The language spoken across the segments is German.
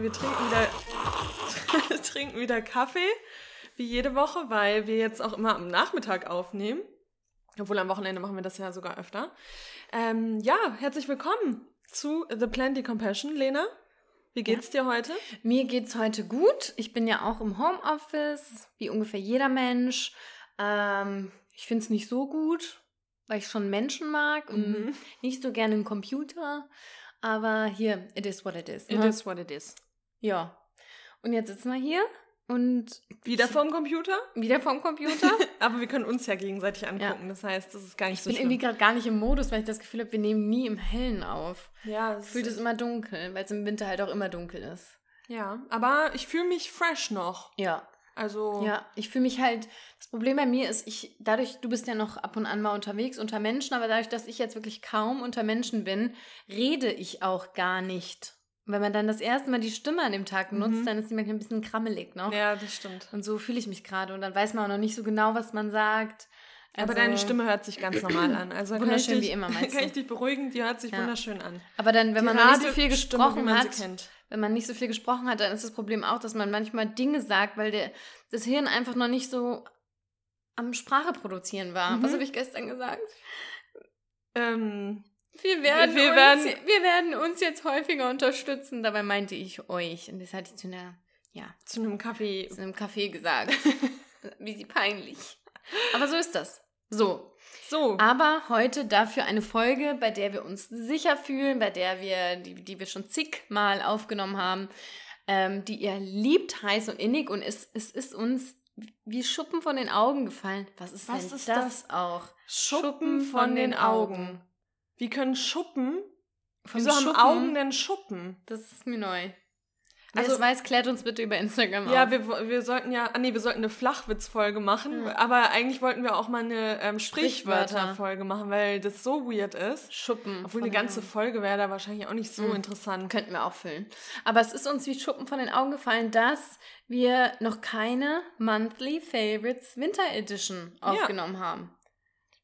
Also wir trinken wieder, trinken wieder Kaffee, wie jede Woche, weil wir jetzt auch immer am Nachmittag aufnehmen. Obwohl am Wochenende machen wir das ja sogar öfter. Ähm, ja, herzlich willkommen zu The Plenty Compassion, Lena. Wie geht's dir heute? Mir geht's heute gut. Ich bin ja auch im Homeoffice, wie ungefähr jeder Mensch. Ähm, ich finde es nicht so gut, weil ich schon Menschen mag und Mhm. nicht so gerne einen Computer. Aber hier, it is what it is. It Ne? is what it is. Ja. Und jetzt sitzen wir hier und Wieder vorm Computer? wieder vorm Computer. Aber wir können uns ja gegenseitig angucken. Das heißt, das ist gar nicht Ich so bin schlimm. irgendwie gerade gar nicht im Modus, weil ich das Gefühl habe, wir nehmen nie im Hellen auf. ja, Es fühlt es immer dunkel, weil es im Winter halt auch immer dunkel ist. ja, aber ich fühle mich fresh noch. Ja. Also, Ja, ich fühle mich halt, das Problem bei mir ist, ich, dadurch, du bist ja noch ab und an mal unterwegs unter Menschen, aber dadurch, dass ich jetzt wirklich kaum unter Menschen bin, rede ich auch gar nicht. Und wenn man dann das erste Mal die Stimme an dem Tag nutzt, Mhm. dann ist die manchmal ein bisschen krammelig noch. ja, das stimmt. Und so fühle ich mich gerade. Und dann weiß man auch noch nicht so genau, was man sagt. aber Also- deine Stimme hört sich ganz normal an. Also Wunderschön ich dich, wie immer, meinst Kann ich dich beruhigen, die hört sich Ja. wunderschön an. Aber dann, wenn Die man noch nicht so viel gesprochen man hat, wenn man nicht so viel gesprochen hat, dann ist das Problem auch, dass man manchmal Dinge sagt, weil der, das Hirn einfach noch nicht so am Sprache produzieren war. Mhm. Was habe ich gestern gesagt? Ähm, Wir werden, Wir uns, werden- wir werden uns jetzt häufiger unterstützen. Dabei meinte ich euch. Und das hatte ich zu einer, ja, zu einem Kaffee. zu einem Café gesagt. Wie sie peinlich. Aber so ist das. So. So, Aber heute dafür eine Folge, bei der wir uns sicher fühlen, bei der wir, die, die wir schon zigmal aufgenommen haben, ähm, die ihr liebt, heiß und innig und es, es ist uns wie Schuppen von den Augen gefallen. Was ist Was denn ist das, auch? Schuppen von den Augen. Wie können Schuppen? Vom Wieso haben Schuppen? Augen denn Schuppen? Das ist mir neu. Wer Also- es weiß, klärt uns bitte über Instagram Ja, auf. wir, wo- wir sollten ja, ah nee, wir sollten eine Flachwitz-Folge machen, Ja. aber eigentlich wollten wir auch mal eine ähm, Sprichwörter. Sprichwörter-Folge machen, weil das so weird ist. Schuppen. Obwohl eine ganze Augen. Folge wäre da wahrscheinlich auch nicht so Mhm. interessant. Könnten wir auch füllen. Aber es ist uns wie Schuppen von den Augen gefallen, dass wir noch keine Monthly Favorites Winter Edition aufgenommen haben.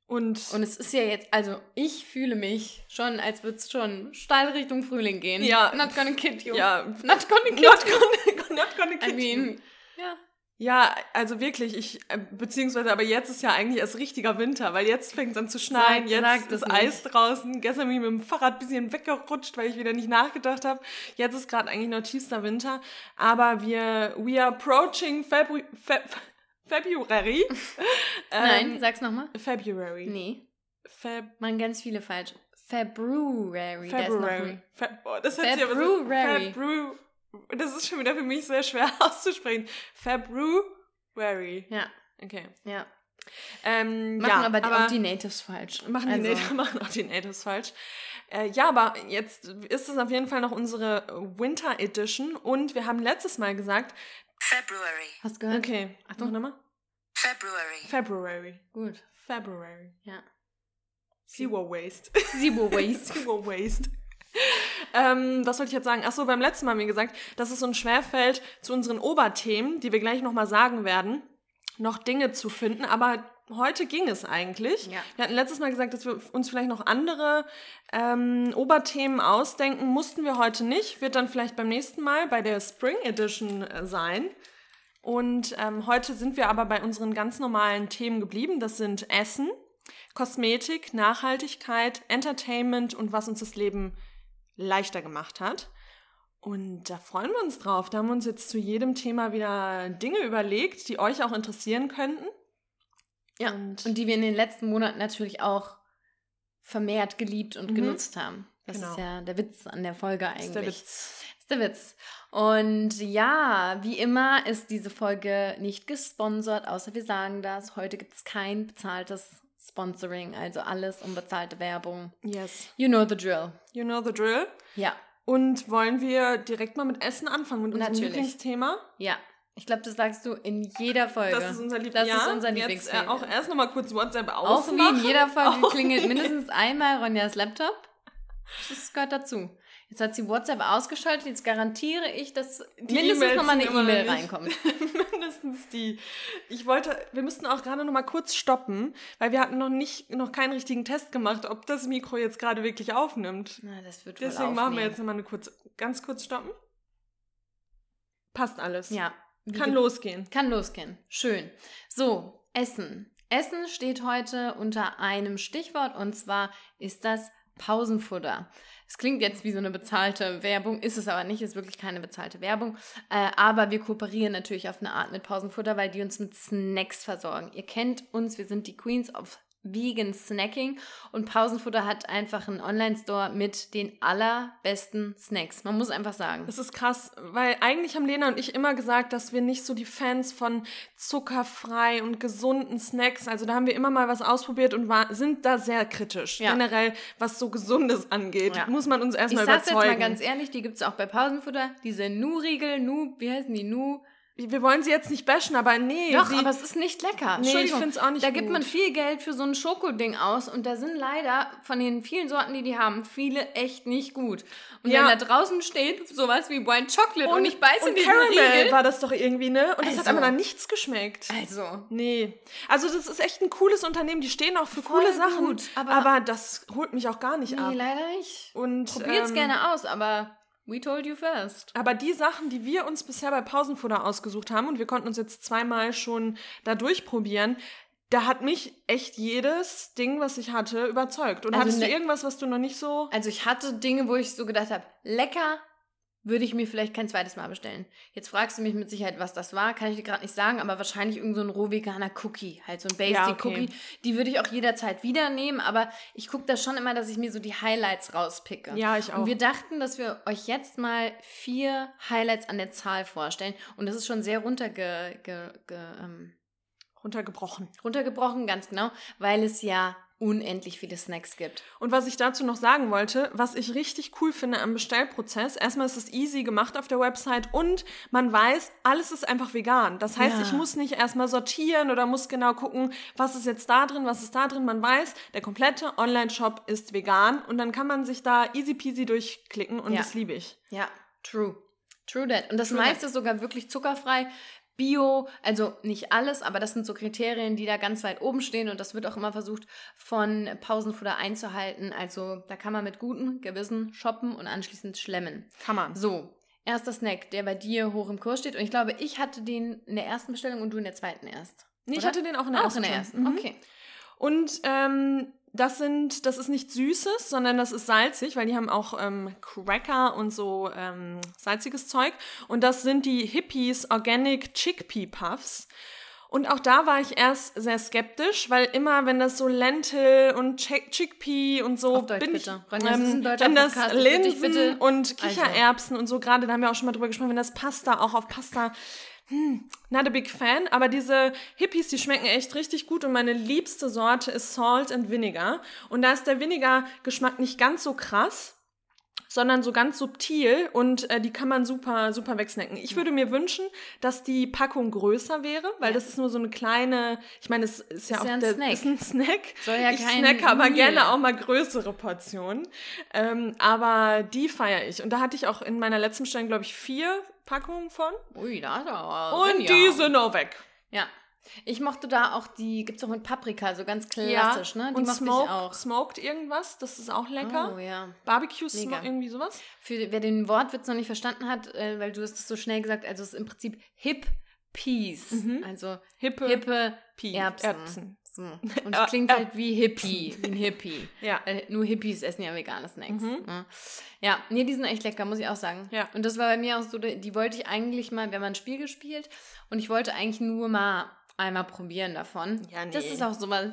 Und, Und es ist ja jetzt, also ich fühle mich schon, als würde es schon steil Richtung Frühling gehen. Ja. Not gonna kid you. ja, Not gonna kid not you. gonna, not gonna I kid you. mean, ja. Ja, also wirklich, ich, äh, beziehungsweise, aber jetzt ist ja eigentlich erst richtiger Winter, weil jetzt fängt es an zu schneien, Sag- jetzt sag das ist nicht. Eis draußen. Gestern bin ich mit dem Fahrrad ein bisschen weggerutscht, weil ich wieder nicht nachgedacht habe. Jetzt ist gerade eigentlich noch tiefster Winter, aber wir, we are approaching Febru Feb February. Nein, Ähm, sag's nochmal. February. Nee, Feb man ganz viele falsch. February. February. Feb oh, das hört aber February. Febru das ist schon wieder für mich sehr schwer auszusprechen. February. Ja, Okay. ja. Ähm, Machen ja, aber, auch die Natives falsch. Machen die, Also, Natives, machen auch die Natives falsch. Äh, ja, aber jetzt ist es auf jeden Fall noch unsere Winter Edition und wir haben letztes Mal gesagt, February. Hast du gehört? okay, Achtung nochmal. February. February. Gut. February. Ja. Zero Waste. Zero Waste. Zero Waste. ähm, was wollte ich jetzt sagen? Achso, beim letzten Mal haben wir gesagt, dass es uns schwerfällt, zu unseren Oberthemen, die wir gleich nochmal sagen werden, noch Dinge zu finden, aber heute ging es eigentlich. Ja. Wir hatten letztes Mal gesagt, dass wir uns vielleicht noch andere ähm, Oberthemen ausdenken. Mussten wir heute nicht. Wird dann vielleicht beim nächsten Mal bei der Spring Edition äh, sein. Und ähm, heute sind wir aber bei unseren ganz normalen Themen geblieben. Das sind Essen, Kosmetik, Nachhaltigkeit, Entertainment und was uns das Leben leichter gemacht hat. Und da freuen wir uns drauf. Da haben wir uns jetzt zu jedem Thema wieder Dinge überlegt, die euch auch interessieren könnten. Ja. Und- Und, die wir in den letzten Monaten natürlich auch vermehrt geliebt und Mhm. genutzt haben. Das Genau. ist ja der Witz an der Folge eigentlich. Ist der Witz. Das ist der Witz. Und ja, wie immer ist diese Folge nicht gesponsert, außer wir sagen das. Heute gibt es kein bezahltes Sponsoring, also alles unbezahlte Werbung. Yes. You know the drill. You know the drill. Ja, Und wollen wir direkt mal mit Essen anfangen, mit unserem Natürlich. Lieblingsthema? ja. Ich glaube, das sagst du in jeder Folge. Das ist unser Lieb Das ja, ist unser Jetzt äh, auch erst nochmal kurz WhatsApp Auch ausmachen. wie in jeder Folge Auch klingelt wie- mindestens einmal Ronjas Laptop. Das gehört dazu. Jetzt hat sie WhatsApp ausgeschaltet, jetzt garantiere ich, dass Die mindestens nochmal eine E-Mail reinkommt. Mindestens die. Ich wollte, wir müssten auch gerade noch mal kurz stoppen, weil wir hatten noch nicht, noch keinen richtigen Test gemacht, ob das Mikro jetzt gerade wirklich aufnimmt. Na, das wird Deswegen machen wir jetzt noch mal eine kurz, ganz kurz stoppen. Passt alles. Ja. Kann ge- losgehen. Kann losgehen. Schön. So, Essen. Essen steht heute unter einem Stichwort und zwar ist das Pausenfutter. Es klingt jetzt wie so eine bezahlte Werbung, ist es aber nicht, ist wirklich keine bezahlte Werbung. Äh, aber wir kooperieren natürlich auf eine Art mit Pausenfutter, weil die uns mit Snacks versorgen. Ihr kennt uns, wir sind die Queens of Vegan Snacking und Pausenfutter hat einfach einen Online-Store mit den allerbesten Snacks. Man muss einfach sagen. Das ist krass, weil eigentlich haben Lena und ich immer gesagt, dass wir nicht so die Fans von zuckerfrei und gesunden Snacks, also da haben wir immer mal was ausprobiert und war, sind da sehr kritisch. Ja. Generell, was so Gesundes angeht, Ja. muss man uns Ich erstmal sag's jetzt überzeugen. mal ganz ehrlich, die gibt's auch bei Pausenfutter. Diese Nu-Riegel, Nu, wie heißen die? Nu. Wir wollen sie jetzt nicht bashen, aber nee. Doch, sie, aber es ist nicht lecker. Nee, ich find's auch nicht Da gibt gut. man viel Geld für so ein Schokoding aus und da sind leider von den vielen Sorten, die die haben, viele echt nicht gut. Und Ja. wenn da draußen steht sowas wie White Chocolate und, ich beiße und in Caramel Riegel. war das doch irgendwie, ne? Und das hat Also. aber dann nichts geschmeckt. Also, Nee. Also das ist echt ein cooles Unternehmen, die stehen auch für coole Sachen. gut, aber- aber, das holt mich auch gar nicht nee, ab. leider nicht. Und, Probiert's ähm, gerne aus, aber we told you first. Aber die Sachen, die wir uns bisher bei Pausenfutter ausgesucht haben, und wir konnten uns jetzt zweimal schon da durchprobieren, da hat mich echt jedes Ding, was ich hatte, überzeugt. Und Also hattest du ne- irgendwas, was du noch nicht so. Also ich hatte Dinge, wo ich so gedacht habe, lecker, würde ich mir vielleicht kein zweites Mal bestellen. Jetzt fragst du mich mit Sicherheit, was das war, kann ich dir gerade nicht sagen, aber wahrscheinlich irgend so ein rohveganer Cookie, halt so ein Basic Ja, okay. Cookie. Die würde ich auch jederzeit wieder nehmen, aber ich gucke da schon immer, dass ich mir so die Highlights rauspicke. Ja, ich auch. Und wir dachten, dass wir euch jetzt mal vier Highlights an der Zahl vorstellen. Und das ist schon sehr runterge, ge, ge, ähm, runtergebrochen. runtergebrochen, ganz genau, weil es ja unendlich viele Snacks gibt. Und was ich dazu noch sagen wollte, was ich richtig cool finde am Bestellprozess, erstmal ist es easy gemacht auf der Website und man weiß, alles ist einfach vegan. Das heißt, Ja. ich muss nicht erstmal sortieren oder muss genau gucken, was ist jetzt da drin, was ist da drin. Man weiß, der komplette Online-Shop ist vegan und dann kann man sich da easy peasy durchklicken und Ja. das liebe ich. Ja, true. True that. Und das True meiste ist sogar wirklich zuckerfrei. Bio, also nicht alles, aber das sind so Kriterien, die da ganz weit oben stehen und das wird auch immer versucht von Pausenfutter einzuhalten. Also da kann man mit gutem Gewissen shoppen und anschließend schlemmen. Kann man. So, erster Snack, der bei dir hoch im Kurs steht und ich glaube, ich hatte den in der ersten Bestellung und du in der zweiten erst. Nee, ich oder? hatte den auch in der Auch ersten. in der ersten, Mhm. okay. Und ähm, das sind, das ist nicht Süßes, sondern das ist salzig, weil die haben auch ähm, Cracker und so ähm, salziges Zeug. Und das sind die Hippies Organic Chickpea Puffs. Und auch da war ich erst sehr skeptisch, weil immer, wenn das so Lentil und Chick Chickpea und so Auf Deutsch bin bitte. ich, ähm, wenn das Podcast, bitte Linsen bitte- und Also. Kichererbsen und so gerade, da haben wir auch schon mal drüber gesprochen, wenn das Pasta auch auf Pasta hm, not a big fan, aber diese Hippies, die schmecken echt richtig gut und meine liebste Sorte ist Salt and Vinegar. Und da ist der Vinegar-Geschmack nicht ganz so krass, sondern so ganz subtil und äh, die kann man super, super wegsnacken. Ich würde mir wünschen, dass die Packung größer wäre, weil Ja. das ist nur so eine kleine, ich meine, es ist ja Ist auch ja ein der, Snack. Ist ein Snack. Soll ja ich kein snacke aber gerne auch mal größere Portionen. Ähm, aber die feiere ich. Und da hatte ich auch in meiner letzten Bestellung, glaube ich, vier Packungen von. Ui, da ist aber Und ja. die sind auch weg. Ja. Ich mochte da auch die, gibt's auch mit Paprika, so ganz klassisch, ne? Die und mochte smoked, ich auch. smoked irgendwas, das ist auch lecker. Oh ja. Barbecue Mega. Smoke, irgendwie sowas. Für wer den Wortwitz noch nicht verstanden hat, äh, weil du hast es so schnell gesagt, also es ist im Prinzip Hip Peas. Mhm. Also Hippe, hippe Erbsen. Erbsen. So. Und Ja, es klingt ja. halt wie Hippie, wie ein Hippie. Ja. Weil nur Hippies essen ja vegane Snacks. Mhm. Ne? Ja, nee, die sind echt lecker, muss ich auch sagen. Ja. Und das war bei mir auch so, die wollte ich eigentlich mal, wir haben ein Spiel gespielt und ich wollte eigentlich nur mal einmal probieren davon. Ja, nee. Das ist auch sowas,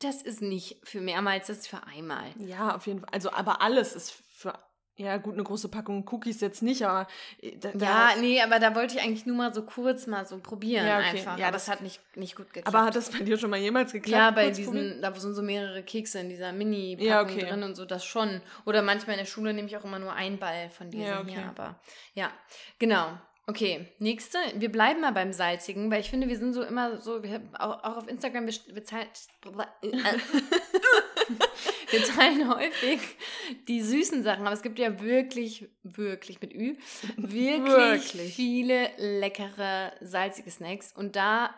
das ist nicht für mehrmals, das ist für einmal. Ja, auf jeden Fall. Also, aber alles ist für. Ja, gut, eine große Packung Cookies jetzt nicht, aber. äh, Da, da, Ja, nee, aber da wollte ich eigentlich nur mal so kurz mal so probieren Ja, okay. einfach. Ja, aber das- das hat nicht, nicht gut geklappt. aber hat das bei dir schon mal jemals geklappt? ja, bei kurz probieren? diesen, da sind so mehrere Kekse in dieser Mini-Packung Ja, okay. drin und so, das schon. Oder manchmal in der Schule nehme ich auch immer nur einen Ball von diesen Ja, okay. hier, aber ja, genau. Okay, nächste. Wir bleiben mal beim Salzigen, weil ich finde, wir sind so immer so, wir haben auch, auch auf Instagram, wir, wir, teilen, wir teilen häufig die süßen Sachen, aber es gibt ja wirklich, wirklich mit Ü, wirklich, Wirklich. viele leckere, salzige Snacks. Und da,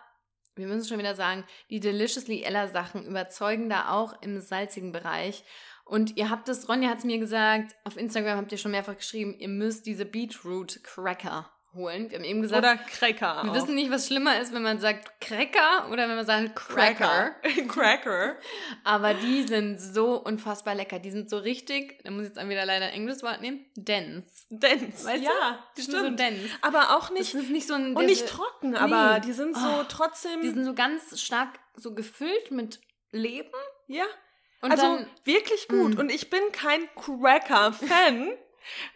wir müssen schon wieder sagen, die Deliciously Ella Sachen überzeugen da auch im salzigen Bereich. Und ihr habt es, Ronja hat es mir gesagt, auf Instagram habt ihr schon mehrfach geschrieben, ihr müsst diese Beetroot Cracker holen. Wir haben eben gesagt, Oder Cracker wir auch. wissen nicht, was schlimmer ist, wenn man sagt Cracker oder wenn man sagt Cracker. Cracker. Aber die sind so unfassbar lecker. Die sind so richtig, da muss ich jetzt auch wieder leider ein englisches Wort nehmen, dense. Dense. Weißt du? ja, Die sind so stimmt. dense. aber auch Das nicht, ist nicht so ein... und nicht trocken, Nee. aber die sind so Oh, trotzdem, Die sind so ganz stark so gefüllt mit Leben. ja, Und also dann, wirklich gut. Mm. Und ich bin kein Cracker-Fan.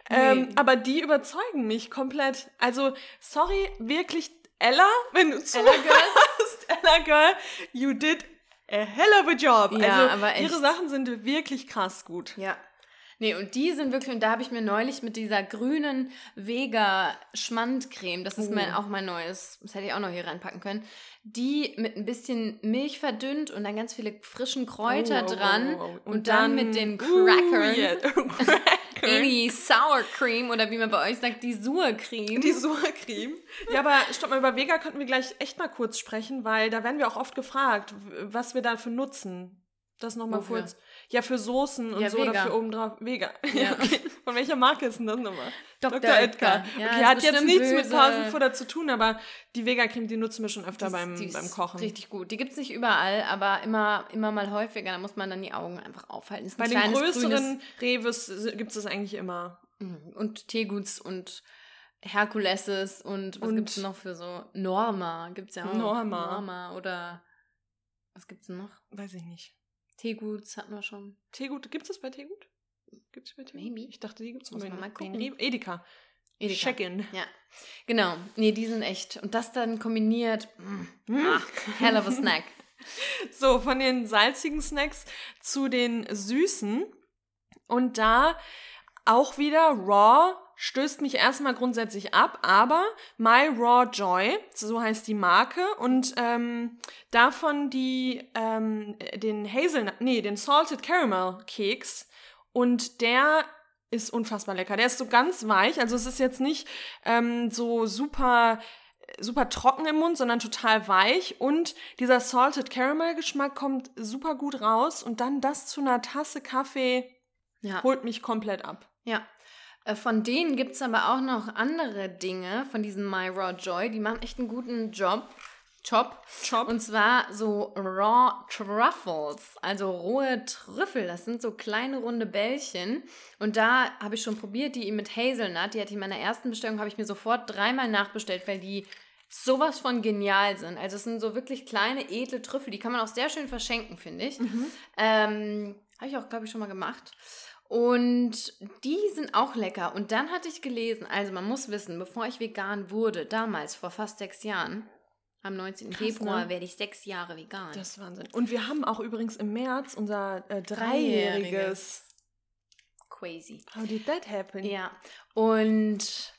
ähm, Nee. aber die überzeugen mich komplett. Also, sorry, wirklich, Ella, wenn du Ella Girl. zuhörst, Ella Girl, you did a hell of a job. Ja, also, ihre Sachen sind wirklich krass gut. Ja. Nee, und die sind wirklich, und da habe ich mir neulich mit dieser grünen Vega-Schmandcreme, das ist mein, Oh. auch mein neues, das hätte ich auch noch hier reinpacken können, die mit ein bisschen Milch verdünnt und dann ganz viele frischen Kräuter Oh, oh, dran oh, oh. und, dann, mit den uh, Crackern yeah, Cracker. in die Sour Cream oder wie man bei euch sagt, die Sur-Creme. Die Surcreme. Ja, aber stopp mal, über Vega könnten wir gleich echt mal kurz sprechen, weil da werden wir auch oft gefragt, was wir dafür nutzen. Das nochmal Wofür? kurz. Ja, für Soßen und Ja, so oder Vega. für obendrauf. Vega. Ja. Ja. okay. Von welcher Marke ist denn das nochmal? Dr. Edgar. Edgar. Ja, okay, hat jetzt nichts mit böse. Pausenfutter zu tun, aber die Vega-Creme, die nutzen wir schon öfter Die beim, die beim Kochen. Richtig gut. Die gibt es nicht überall, aber immer, immer mal häufiger. Da muss man dann die Augen einfach aufhalten. Ist Bei den größeren Reves gibt es das eigentlich immer. Mhm. Und Teeguts und Herkuleses und was gibt es noch für so? Norma gibt es ja auch. Norma. Norma oder was gibt's denn noch? Weiß ich nicht. Teeguts hatten wir schon. Teegut, gibt es das bei Teegut? Gibt es bei Teegut? Maybe. Ich dachte, die gibt es bei mal gucken. Edeka. Edeka. Check-in. Ja, genau. Nee, die sind echt. Und das dann kombiniert. Mm, ah, hell of a snack. So, von den salzigen Snacks zu den süßen. Und da auch wieder Raw stößt mich erstmal grundsätzlich ab, aber My Raw Joy, so heißt die Marke, und ähm, davon die, ähm, den Hazelnut, nee, den Salted Caramel Keks. Und der ist unfassbar lecker. Der ist so ganz weich, also es ist jetzt nicht ähm, so super super trocken im Mund, sondern total weich und dieser Salted Caramel Geschmack kommt super gut raus und dann das zu einer Tasse Kaffee Ja. holt mich komplett ab. Ja. Äh, Von denen gibt es aber auch noch andere Dinge, von diesen My Raw Joy. Die machen echt einen guten Job. Job. Job. Und zwar so Raw Truffles, also rohe Trüffel. Das sind so kleine runde Bällchen. Und da habe ich schon probiert, die mit Hazelnut. Die hatte ich in meiner ersten Bestellung, habe ich mir sofort dreimal nachbestellt, weil die sowas von genial sind. Also es sind so wirklich kleine, edle Trüffel. Die kann man auch sehr schön verschenken, finde ich. Ähm, habe ich auch, glaube ich, schon mal gemacht. Und die sind auch lecker. Und dann hatte ich gelesen, also man muss wissen, bevor ich vegan wurde, damals vor fast sechs Jahren, am 19. Krass, Februar ne? werde ich sechs Jahre vegan. Das ist Wahnsinn. Und wir haben auch übrigens im März unser äh, Dreijähriges. Crazy. How did that happen? Ja. Und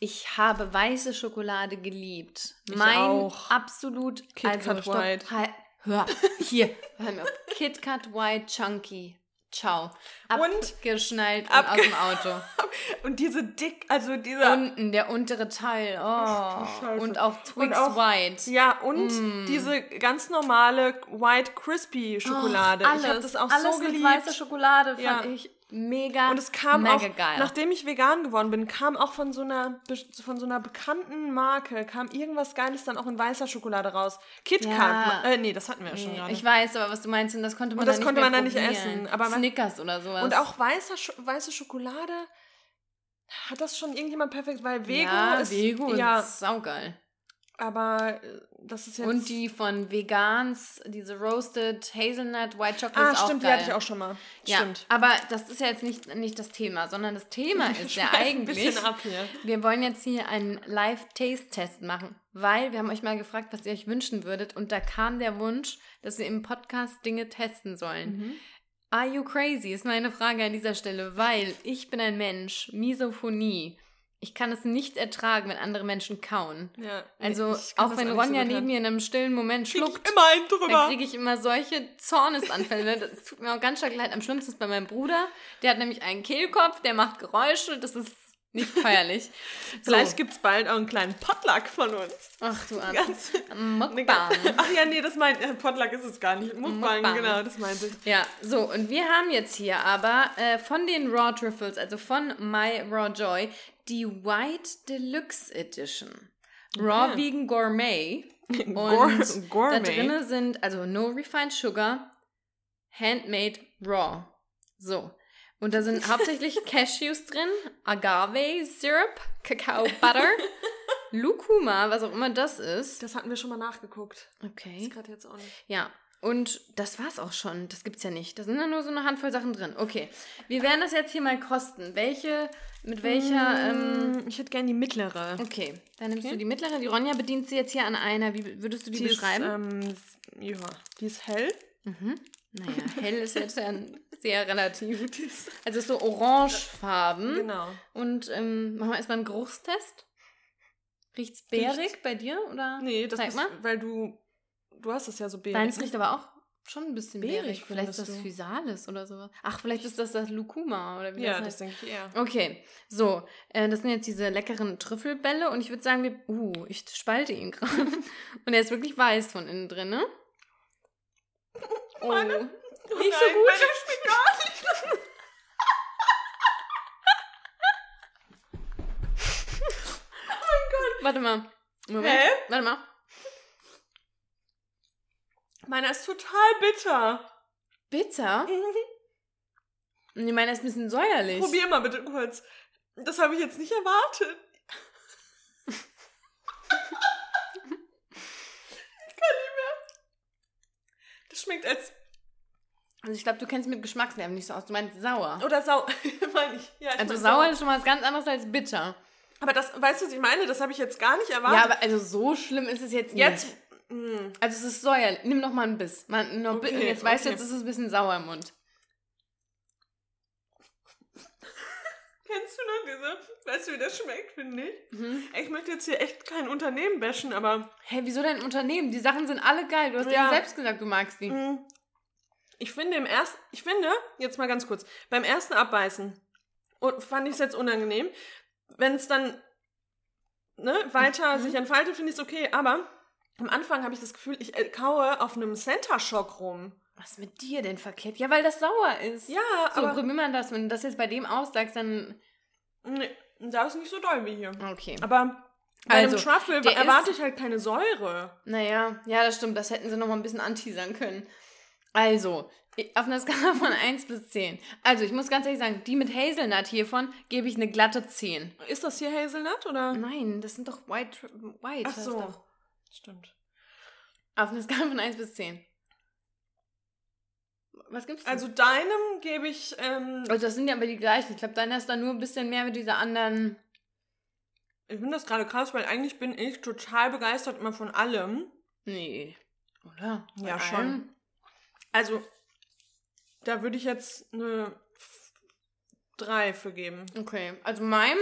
ich habe weiße Schokolade geliebt. Ich mein auch. absolut Kit also, Kat stopp, White. Halt, hör, hier, hör mir auf. Kit Kat White Chunky. Ciao. Und? Abgeschnallt und Abge- aus dem Auto. Und diese dick, also dieser. Unten, der untere Teil. Oh. Und auch Twix Und auch- White. ja, und Mm. diese ganz normale White Crispy Schokolade. Oh, alles, ich habe das auch alles so geliebt. weißer Schokolade fand Ja. ich mega, Und es kam mega auch, geil. nachdem ich vegan geworden bin, kam auch von so einer von so einer bekannten Marke, kam irgendwas Geiles dann auch in weißer Schokolade raus. KitKat. Ja. Äh, nee, das hatten wir ja schon Nee, gerade. ich weiß aber, was du meinst, und das konnte man Und das dann konnte nicht man mehr dann nicht probieren. essen, aber Snickers oder sowas. Und auch weißer, weiße Schokolade hat das schon irgendjemand perfekt, weil Vego ja, ist Vego ja, ist saugeil. Aber äh, das ist jetzt Und die von Vegans, diese Roasted Hazelnut White Chocolate Ah, ist auch stimmt, die geil. hatte ich auch schon mal. Ja, Stimmt. aber das ist ja jetzt nicht, nicht das Thema, sondern das Thema ist ja schweifen ein eigentlich, bisschen ab hier. wir wollen jetzt hier einen Live-Taste-Test machen, weil wir haben euch mal gefragt, was ihr euch wünschen würdet und da kam der Wunsch, dass wir im Podcast Dinge testen sollen. Mhm. Are you crazy? Ist meine Frage an dieser Stelle, weil ich bin ein Mensch, Misophonie. Ich kann es nicht ertragen, wenn andere Menschen kauen. Ja, Also, auch wenn so Ronja gut neben mir in einem stillen Moment Krieg schluckt, ich immer einen dann kriege ich immer solche Zornesanfälle. Das tut mir auch ganz stark leid. Am schlimmsten ist bei meinem Bruder. Der hat nämlich einen Kehlkopf, der macht Geräusche. Das ist nicht feierlich. Vielleicht so. gibt es bald auch einen kleinen Potluck von uns. Ach du Arzt. Ganz, Mukbang. Ach ja, nee, das meint äh, Potluck ist es gar nicht. Mukbang, Mukbang. genau, das meinte ich. Ja, so, und wir haben jetzt hier aber äh, von den Raw Truffles, also von My Raw Joy, die White Deluxe Edition. Raw Okay. Vegan Gourmet. Und Gour- Gourmet. da drinne sind also no refined sugar, handmade raw. So. Und da sind hauptsächlich Cashews drin, Agave Syrup, Kakao Butter, Lucuma, was auch immer das ist. Das hatten wir schon mal nachgeguckt. Okay. Ist gerade jetzt auch nicht. Ja. Und das war's auch schon. Das gibt's ja nicht. Da sind ja nur so eine Handvoll Sachen drin. Okay. Wir werden das jetzt hier mal kosten. Welche, mit welcher, ähm, Mm, ich hätte gerne die mittlere. okay. Dann nimmst Okay. du die mittlere. Die Ronja bedient sie jetzt hier an einer. Wie würdest du die, beschreiben? Ist, ähm, ja, die ist hell. Mhm. Naja, hell ist jetzt ja sehr relativ. Also ist so orangefarben. Genau. Und ähm, machen wir erstmal einen Geruchstest. Riecht's bärig bei dir? Oder? Nee, das Zeig ist, mal. weil du, du hast es ja so bärig. Deins riecht aber auch schon ein bisschen bärig. Vielleicht ist das du? Physalis oder sowas. Ach, vielleicht ist das das Lucuma oder wie Ja, das das heißt. denke ich eher. Okay, so, äh, das sind jetzt diese leckeren Trüffelbälle und ich würde sagen, wir, uh, ich spalte ihn gerade. Und er ist wirklich weiß von innen drin, ne? Oh, Meine- nicht Oh so nein, gut. Meine schmeckt gar nicht. Warte mal. Moment. Hä? Warte mal. Meiner ist total bitter. Bitter? Nee, meiner ist ein bisschen säuerlich. Probier mal bitte kurz. Das habe ich jetzt nicht erwartet. ich kann nicht mehr. Das schmeckt als. Also ich glaube, du kennst mit Geschmacksnerven nicht so aus. Du meinst sauer. Oder sau. meine ich. Ja, ich Also mein sauer ist schon mal was ganz anderes als bitter. Aber das, weißt du, was ich meine? Das habe ich jetzt gar nicht erwartet. Ja, aber also so schlimm ist es jetzt nicht. jetzt. Mh. Also es ist säuerlich. Nimm noch mal einen Biss. Man, noch Okay, okay, jetzt weißt du, okay. jetzt ist es ein bisschen sauer im Mund. Kennst du noch diese? Weißt du, wie das schmeckt, finde ich? Mhm. Ich möchte jetzt hier echt kein Unternehmen bashen, aber. Hey, wieso dein Unternehmen? Die Sachen sind alle geil. Du hast Ja. eben selbst gesagt, du magst die. mh, Ich finde im ersten. Ich finde, jetzt mal ganz kurz, beim ersten Abbeißen fand ich es jetzt unangenehm. Wenn es dann ne, weiter Mhm. sich entfaltet, finde ich es okay, aber. Am Anfang habe ich das Gefühl, ich äh, kaue auf einem Center Shock rum. Was mit dir denn verkehrt? Ja, weil das sauer ist. Ja, So, aber probier mal das. Wenn du das jetzt bei dem aussagst, dann. nee, da ist nicht so doll wie hier. Okay. Aber bei Also, einem Truffle erwarte ist- ich halt keine Säure. Naja, ja, das stimmt. Das hätten sie noch mal ein bisschen anteasern können. Also, auf einer Skala von 1 bis 10. Also, ich muss ganz ehrlich sagen, die mit Hazelnut hiervon gebe ich eine glatte 10. Ist das hier Hazelnut oder? Nein, das sind doch White. White Ach so. Doch. Stimmt. Auf einer Skala von 1 bis 10. Was gibt's denn? Also deinem gebe ich, ähm, Also das sind ja aber die gleichen. Ich glaube, deiner ist dann nur ein bisschen mehr mit dieser anderen. ich finde das gerade krass, weil eigentlich bin ich total begeistert immer von allem. Nee. Oder? Bei Ja, schon. allem? Also, da würde ich jetzt eine 3 für geben. Okay. Also meinem,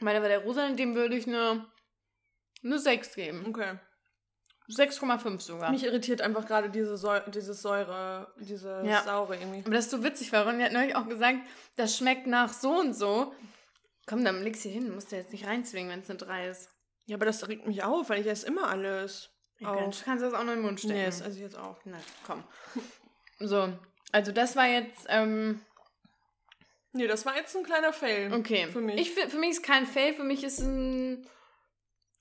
meiner war der rosa, dem würde ich eine, eine 6 geben. Okay. 6,5 sogar. Mich irritiert einfach gerade diese Säu dieses Säure, diese Ja. Saure irgendwie. aber das ist so witzig, weil Ronny hat neulich auch gesagt, das schmeckt nach so und so. Komm, dann leg's hier hin. Musst du jetzt nicht reinzwingen, wenn es eine 3 ist. Ja, aber das regt mich auf, weil ich esse immer alles. Ja, Auf. kannst, du das auch noch in den Mund stecken. Nee, das esse ich jetzt auch. Na, komm. So, also das war jetzt, ähm, Nee, das war jetzt ein kleiner Fail. okay. Für mich. Ich, für mich ist kein Fail, für mich ist ein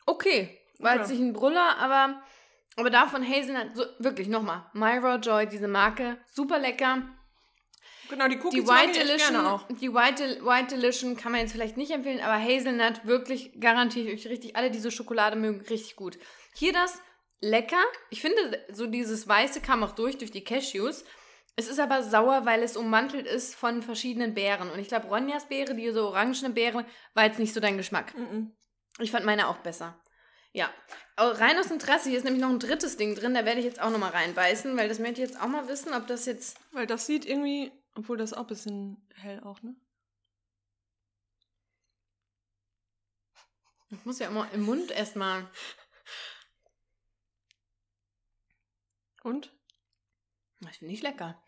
okay. War jetzt nicht ein Brüller, aber, aber davon Hazelnut, so, wirklich, nochmal. Myra Joy, diese Marke, super lecker. genau, die Cookies Die White Edition, gerne auch. die White, White Edition kann man jetzt vielleicht nicht empfehlen, aber Hazelnut wirklich garantiere ich euch richtig. Alle, die so Schokolade mögen, richtig gut. Hier das lecker. Ich finde, so dieses Weiße kam auch durch, durch die Cashews. Es ist aber sauer, weil es ummantelt ist von verschiedenen Beeren. Und ich glaube, Ronjas Beere, die so orangene Beere, war jetzt nicht so dein Geschmack. Mhm. Ich fand meine auch besser. Ja. Aber rein aus Interesse, hier ist nämlich noch ein drittes Ding drin, da werde ich jetzt auch nochmal reinbeißen, weil das möchte ich jetzt auch mal wissen, ob das jetzt. Weil das sieht irgendwie, obwohl das auch ein bisschen hell auch, ne? Ich muss ja immer im Mund erstmal. Und? Das finde ich lecker.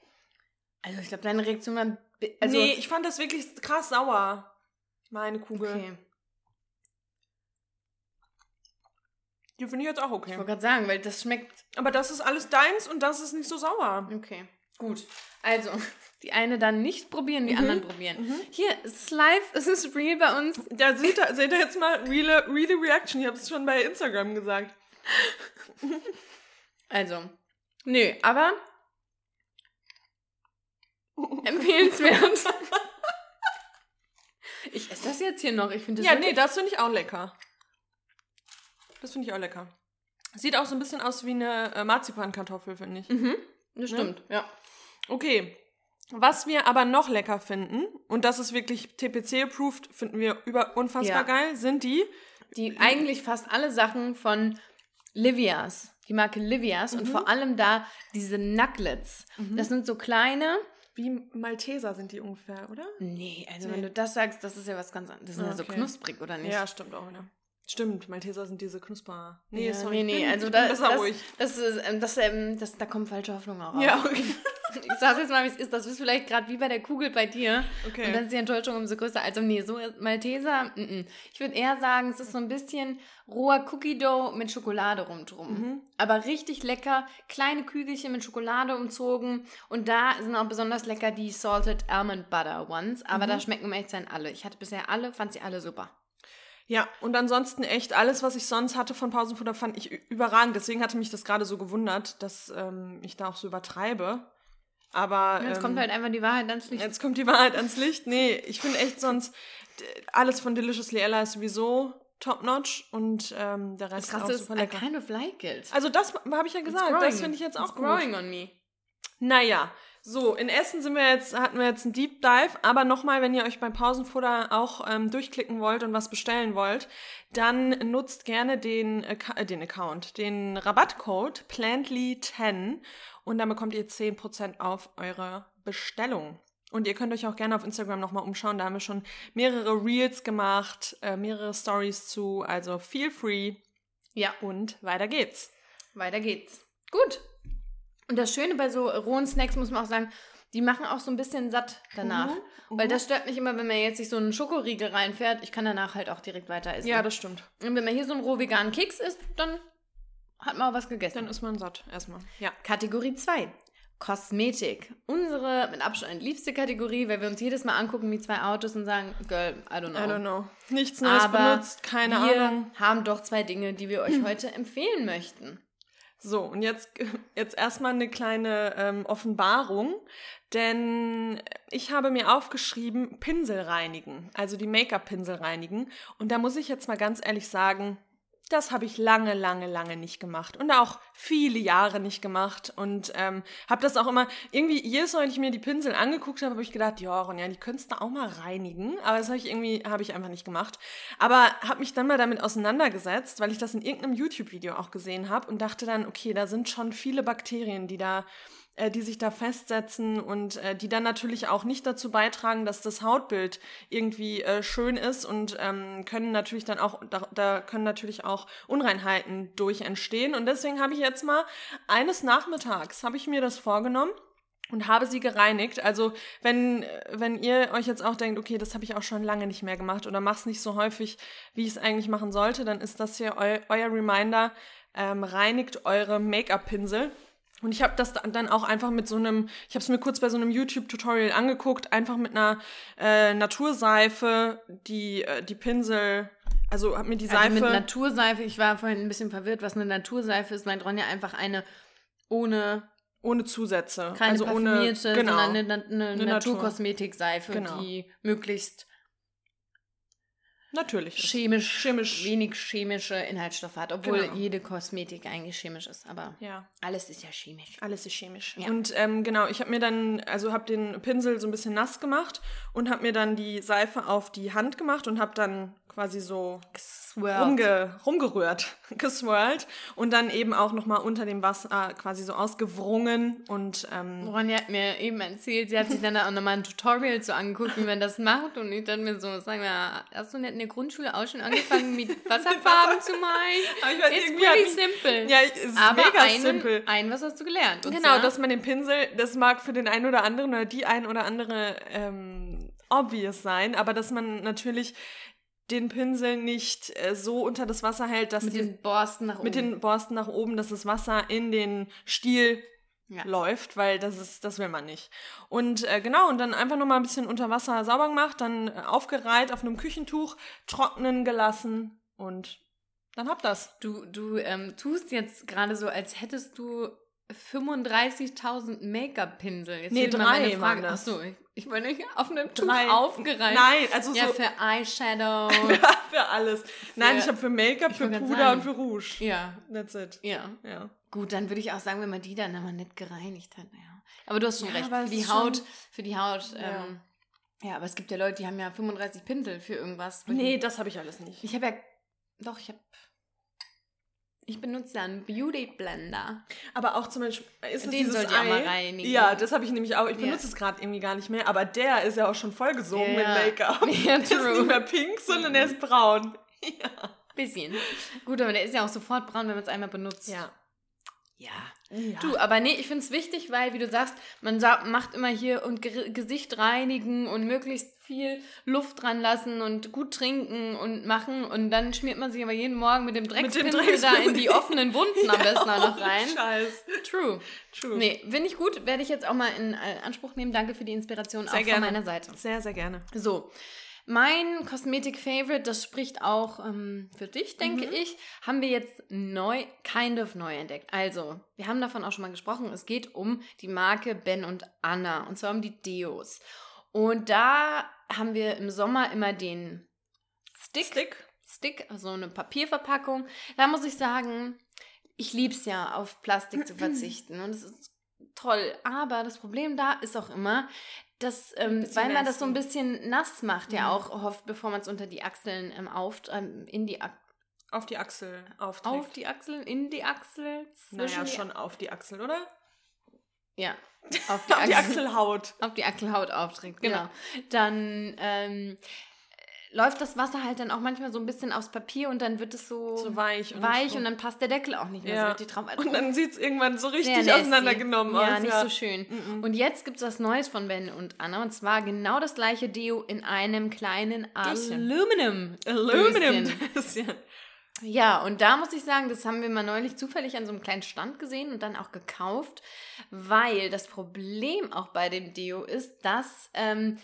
Also ich glaube, deine Reaktion war... Also, nee, ich fand das wirklich krass sauer. Meine Kugel. okay. Die finde ich jetzt auch Ich okay. wollte gerade sagen, weil das schmeckt... Aber das ist alles deins und das ist nicht so sauer. Okay, gut. Also, die eine dann nicht probieren, Mhm. die anderen probieren. Hier, es ist live, es ist real bei uns. Ja, seht ihr, seht ihr jetzt mal reale, reale Reaction. Ich habe es schon bei Instagram gesagt. Also, nö, aber empfehlenswert. Ich esse das jetzt hier noch. Ich finde Ja, wirklich- nee, das finde ich auch lecker. Das finde ich auch lecker. Sieht auch so ein bisschen aus wie eine äh, Marzipankartoffel, finde ich. Mhm, das stimmt, ja. Okay. Was wir aber noch lecker finden, und das ist wirklich TPC-approved, finden wir über unfassbar Ja. geil, sind die. Die eigentlich fast alle Sachen von Livias, die Marke Livias und vor allem da diese Nuggets. Das sind so kleine. Wie Malteser sind die ungefähr, oder? Nee, also Nee. wenn du das sagst, das ist ja was ganz anderes. Das sind ja so Okay. knusprig, oder nicht? Ja, stimmt auch, ne? Stimmt, Malteser sind diese Knusper. Nee, Ja, sorry, nee, nee, also da, das, ruhig. das ist, ähm, das, ähm, das, da kommen falsche Hoffnungen auch raus. Ja, okay. Ich sag's jetzt mal, wie es ist. Das ist vielleicht gerade wie bei der Kugel bei dir. Okay. Und dann ist die Enttäuschung umso größer. Also nee, so ist Malteser, mm -mm. ich würde eher sagen, es ist so ein bisschen roher Cookie Dough mit Schokolade rumdrum. Mhm. Aber richtig lecker, kleine Kügelchen mit Schokolade umzogen. Und da sind auch besonders lecker die Salted Almond Butter Ones. Aber Mhm. da schmecken ehrlich zu sein alle. Ich hatte bisher alle, fand sie alle super. Ja, und ansonsten echt alles, was ich sonst hatte von Pausenfutter, fand ich überragend. Deswegen hatte mich das gerade so gewundert, dass ähm, ich da auch so übertreibe. Aber Jetzt ähm, kommt halt einfach die Wahrheit ans Licht. jetzt kommt die Wahrheit ans Licht. Nee, ich finde echt sonst d- alles von Deliciously Ella ist sowieso top notch und ähm, der Rest Krass ist auch super I lecker. kind of like it. Also das habe ich ja It's gesagt, das finde ich jetzt It's auch gut. growing on me. Naja, so, in Essen sind wir jetzt, hatten wir jetzt einen Deep Dive, aber nochmal, wenn ihr euch beim Pausenfutter auch ähm, durchklicken wollt und was bestellen wollt, dann nutzt gerne den, Acc- äh, den Account, den Rabattcode Plantly10 und dann bekommt ihr 10% auf eure Bestellung. Und ihr könnt euch auch gerne auf Instagram nochmal umschauen, da haben wir schon mehrere Reels gemacht, äh, mehrere Stories zu, also feel free Ja, und weiter geht's. weiter geht's. Gut. Und das Schöne bei so rohen Snacks muss man auch sagen, die machen auch so ein bisschen satt danach. Mhm, Weil das stört mich immer, wenn man jetzt sich so einen Schokoriegel reinfährt. Ich kann danach halt auch direkt weiter essen. Ja, das stimmt. Und wenn man hier so einen roh veganen Keks isst, dann hat man auch was gegessen. Dann ist man satt erstmal. Ja. Kategorie 2. Kosmetik. Unsere mit Abstand liebste Kategorie, weil wir uns jedes Mal angucken wie zwei Autos und sagen, Girl, I don't know. I don't know. Nichts Neues Aber benutzt, keine wir Ahnung. haben doch zwei Dinge, die wir euch heute empfehlen möchten. So, und jetzt, jetzt erstmal eine kleine ähm, Offenbarung, denn ich habe mir aufgeschrieben, Pinsel reinigen, also die Make-up-Pinsel reinigen. Und da muss ich jetzt mal ganz ehrlich sagen, das habe ich lange, lange, lange nicht gemacht und auch viele Jahre nicht gemacht und ähm, habe das auch immer irgendwie jedes Mal, wenn ich mir die Pinsel angeguckt habe, habe ich gedacht, ja, Ronja, die könntest du auch mal reinigen, aber das habe ich irgendwie habe ich einfach nicht gemacht. Aber habe mich dann mal damit auseinandergesetzt, weil ich das in irgendeinem YouTube-Video auch gesehen habe und dachte dann, okay, da sind schon viele Bakterien, die da die sich da festsetzen und äh, die dann natürlich auch nicht dazu beitragen, dass das Hautbild irgendwie äh, schön ist und ähm, können natürlich dann auch, da, da können natürlich auch Unreinheiten durch entstehen. Und deswegen habe ich jetzt mal eines Nachmittags, habe ich mir das vorgenommen und habe sie gereinigt. Also wenn, wenn ihr euch jetzt auch denkt, okay, das habe ich auch schon lange nicht mehr gemacht oder mach's nicht so häufig, wie ich es eigentlich machen sollte, dann ist das hier eu euer Reminder, ähm, reinigt eure Make-up-Pinsel. Und ich habe das dann auch einfach mit so einem, ich habe es mir kurz bei so einem YouTube-Tutorial angeguckt, einfach mit einer äh, Naturseife, die, äh, die Pinsel, also habe mir die Seife... Also mit Naturseife, ich war vorhin ein bisschen verwirrt, was eine Naturseife ist, meint Ronja einfach eine ohne, ohne Zusätze. keine also ohne, genau. sondern eine, eine, eine Eine Natur. Naturkosmetikseife, Genau. die möglichst Natürlich. chemisch, Chemisch. wenig chemische Inhaltsstoffe hat, obwohl Genau. jede Kosmetik eigentlich chemisch ist, aber Ja. alles ist ja chemisch. Alles ist chemisch. Ja. Und ähm, genau, ich habe mir dann, also habe den Pinsel so ein bisschen nass gemacht und habe mir dann die Seife auf die Hand gemacht und habe dann quasi so rumge rumgerührt, geswirlt und dann eben auch nochmal unter dem Wasser quasi so ausgewrungen und ähm, Ronja hat mir eben erzählt, sie hat sich dann auch nochmal ein Tutorial so angeguckt, wie man das macht. Und ich dachte mir so, sag mal, hast du nicht in der Grundschule auch schon angefangen, mit Wasserfarben zu malen? Aber ich weiß, It's irgendwie pretty simple. ja, es ist Aber mega einen, simpel. ein, was hast du gelernt? Und Genau, zwar- dass man den Pinsel, das mag für den einen oder anderen oder die ein oder andere ähm, obvious sein, aber dass man natürlich den Pinsel nicht äh, so unter das Wasser hält, dass mit die, den Borsten nach oben. mit den Borsten nach oben, dass das Wasser in den Stiel Ja. läuft, weil das ist, das will man nicht. Und äh, genau, und dann einfach nochmal ein bisschen unter Wasser sauber gemacht, dann äh, aufgereiht auf einem Küchentuch, trocknen gelassen und dann habt das. Du, du ähm, tust jetzt gerade so, als hättest du 35.000 Make-up-Pinsel. Jetzt Nee, drei waren das. Achso, ich, ich meine, auf einem Tuch Drei. aufgereiht. Nein, also Ja, so für Eyeshadow. für alles. Nein, ich habe für Make-up, für Puder sagen. und für Rouge. ja, That's it. ja. Ja. Gut, dann würde ich auch sagen, wenn man die dann aber nicht gereinigt hat. Ja. Aber du hast schon Ja, recht. Für die Haut, schon- für die Haut. Ja. Ähm, ja, aber es gibt ja Leute, die haben ja 35 Pinsel für irgendwas. Nee, das habe ich alles nicht. ich habe ja. Doch, ich habe. Ich benutze einen Beauty Blender. Aber auch zum Beispiel, ist es Den dieses sollt ihr auch Ei? mal reinigen. Ja, das habe ich nämlich auch. Ich benutze es gerade irgendwie gar nicht mehr, aber der ist ja auch schon vollgesogen Ja. mit Make-up. Ja, Der ist true. nicht mehr pink, sondern er ist braun. Ja. Bisschen. Gut, aber der ist ja auch sofort braun, wenn man es einmal benutzt. Ja. Ja. Du, aber nee, ich finde es wichtig, weil, wie du sagst, man sa macht immer hier und Ge Gesicht reinigen und möglichst viel Luft dran lassen und gut trinken und machen und dann schmiert man sich aber jeden Morgen mit dem Dreckspinsel da in die offenen Wunden am besten auch noch rein. Scheiß. True. True. Nee, finde ich gut, werde ich jetzt auch mal in äh, Anspruch nehmen. Danke für die Inspiration Sehr auch gerne. von meiner Seite. Sehr, sehr gerne. So, mein Kosmetik-Favorite, das spricht auch ähm, für dich, denke ich, haben wir jetzt neu, kind of neu entdeckt. Also, wir haben davon auch schon mal gesprochen. Es geht um die Marke Ben und Anna und zwar um die Deos. Und da haben wir im Sommer immer den Stick, Stick. Stick, also eine Papierverpackung. Da muss ich sagen, ich liebe es ja, auf Plastik zu verzichten. Und es ist toll. Aber das Problem da ist auch immer, dass, ähm, weil man das so ein bisschen nass macht, ja Mhm. auch oft, bevor man es unter die Achseln ähm, auf, ähm, in die Ach- Auf die Achsel aufträgt. auf die Achseln, in die Achsel, naja, die, schon auf die Achsel, oder? Ja, auf die, Auf die Achsel, Achselhaut. auf die Achselhaut aufträgt, genau. Ja. Dann ähm, läuft das Wasser halt dann auch manchmal so ein bisschen aufs Papier und dann wird es so, So weich und weich so. und dann passt der Deckel auch nicht mehr so Ja. richtig drauf. Also Und dann sieht es irgendwann so richtig auseinandergenommen ja, aus. nicht so schön. Mhm. Und jetzt gibt es was Neues von Ben und Anna und zwar genau das gleiche Deo in einem kleinen Döschen. Aluminum. Aluminum. Döschen. Döschen. Ja, und da muss ich sagen, das haben wir mal neulich zufällig an so einem kleinen Stand gesehen und dann auch gekauft, weil das Problem auch bei dem Deo ist, dass ähm,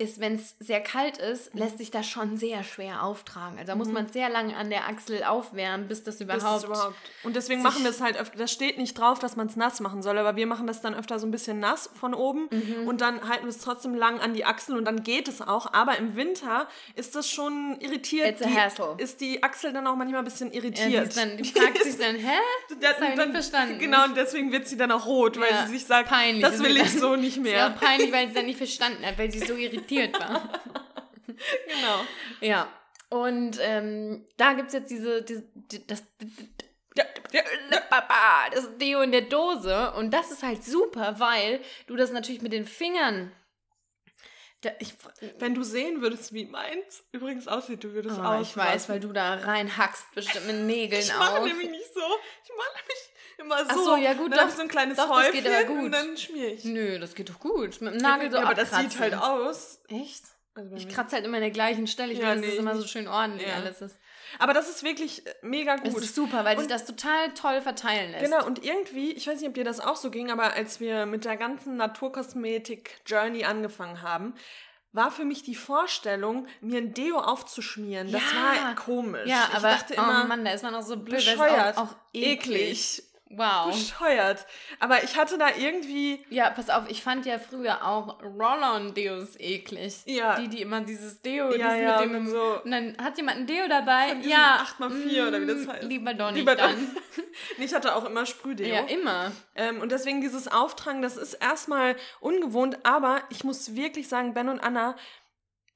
ist, wenn es sehr kalt ist, Mhm. lässt sich das schon sehr schwer auftragen. Also da muss Mhm. man sehr lange an der Achsel aufwärmen, bis das Das überhaupt. ist überhaupt. Und deswegen machen wir es halt öfter. Das steht nicht drauf, dass man es nass machen soll, aber wir machen das dann öfter so ein bisschen nass von oben Mhm. und dann halten wir es trotzdem lang an die Achsel und dann geht es auch. Aber im Winter ist das schon irritiert. It's a die, hassle. Ist die Achsel dann auch manchmal ein bisschen Ja, die, irritiert. ist dann, die fragt sich dann, hä? Das hab ich dann- nicht verstanden. Genau, und deswegen wird sie dann auch rot, weil Ja, sie sich sagt, peinlich. das will ich ist so nicht Ja, mehr. peinlich, weil sie es dann nicht verstanden hat, weil sie so irritiert war. Genau. Ja. Und ähm, da gibt es jetzt diese, diese die- das, das Deo in der Dose. Und das ist halt super, weil du das natürlich mit den Fingern. Da, ich, Wenn du sehen würdest, wie meins übrigens aussieht, du würdest oh, auch. ich weiß, weil du da reinhackst, bestimmt mit Nägeln Ich mache auch. nämlich nicht so. Ich mache nämlich immer so. Ach so, ja gut, Dann doch. so ein kleines Doch, das geht aber Häufchen gut. Und dann schmier ich. Nö, das geht doch gut. Mit dem Nagel so ja, aber das abkratzen. sieht halt aus. Echt? Also Ich kratze halt immer an der gleichen Stelle. Ich Ja, dass nee, es immer ich- so schön ordentlich ja. alles ist. Aber das ist wirklich äh, mega gut. ist super, weil sich Und- das total toll verteilen lässt. Genau, und irgendwie, ich weiß nicht, ob dir das auch so ging, aber als wir mit der ganzen Naturkosmetik-Journey angefangen haben, war für mich die Vorstellung, mir ein Deo aufzuschmieren. Das Ja. war komisch. Ja, ich aber dachte immer, oh Mann, da ist man auch so blöd, bescheuert, auch, auch eklig. eklig, Wow. bescheuert. Aber ich hatte da irgendwie, Ja, pass auf, ich fand ja früher auch Roll-on-Deos eklig. Ja. Die, die immer dieses Deo, Ja, dieses ja, mit dem, mit so- und dann hat jemand ein Deo dabei. Ja. 8x4 oder wie das mm, heißt. Lieber doch nicht Lieber dann. ich hatte auch immer Sprühdeo. Ja, immer. Ähm, und deswegen dieses Auftragen, das ist erstmal ungewohnt, aber ich muss wirklich sagen, Ben und Anna,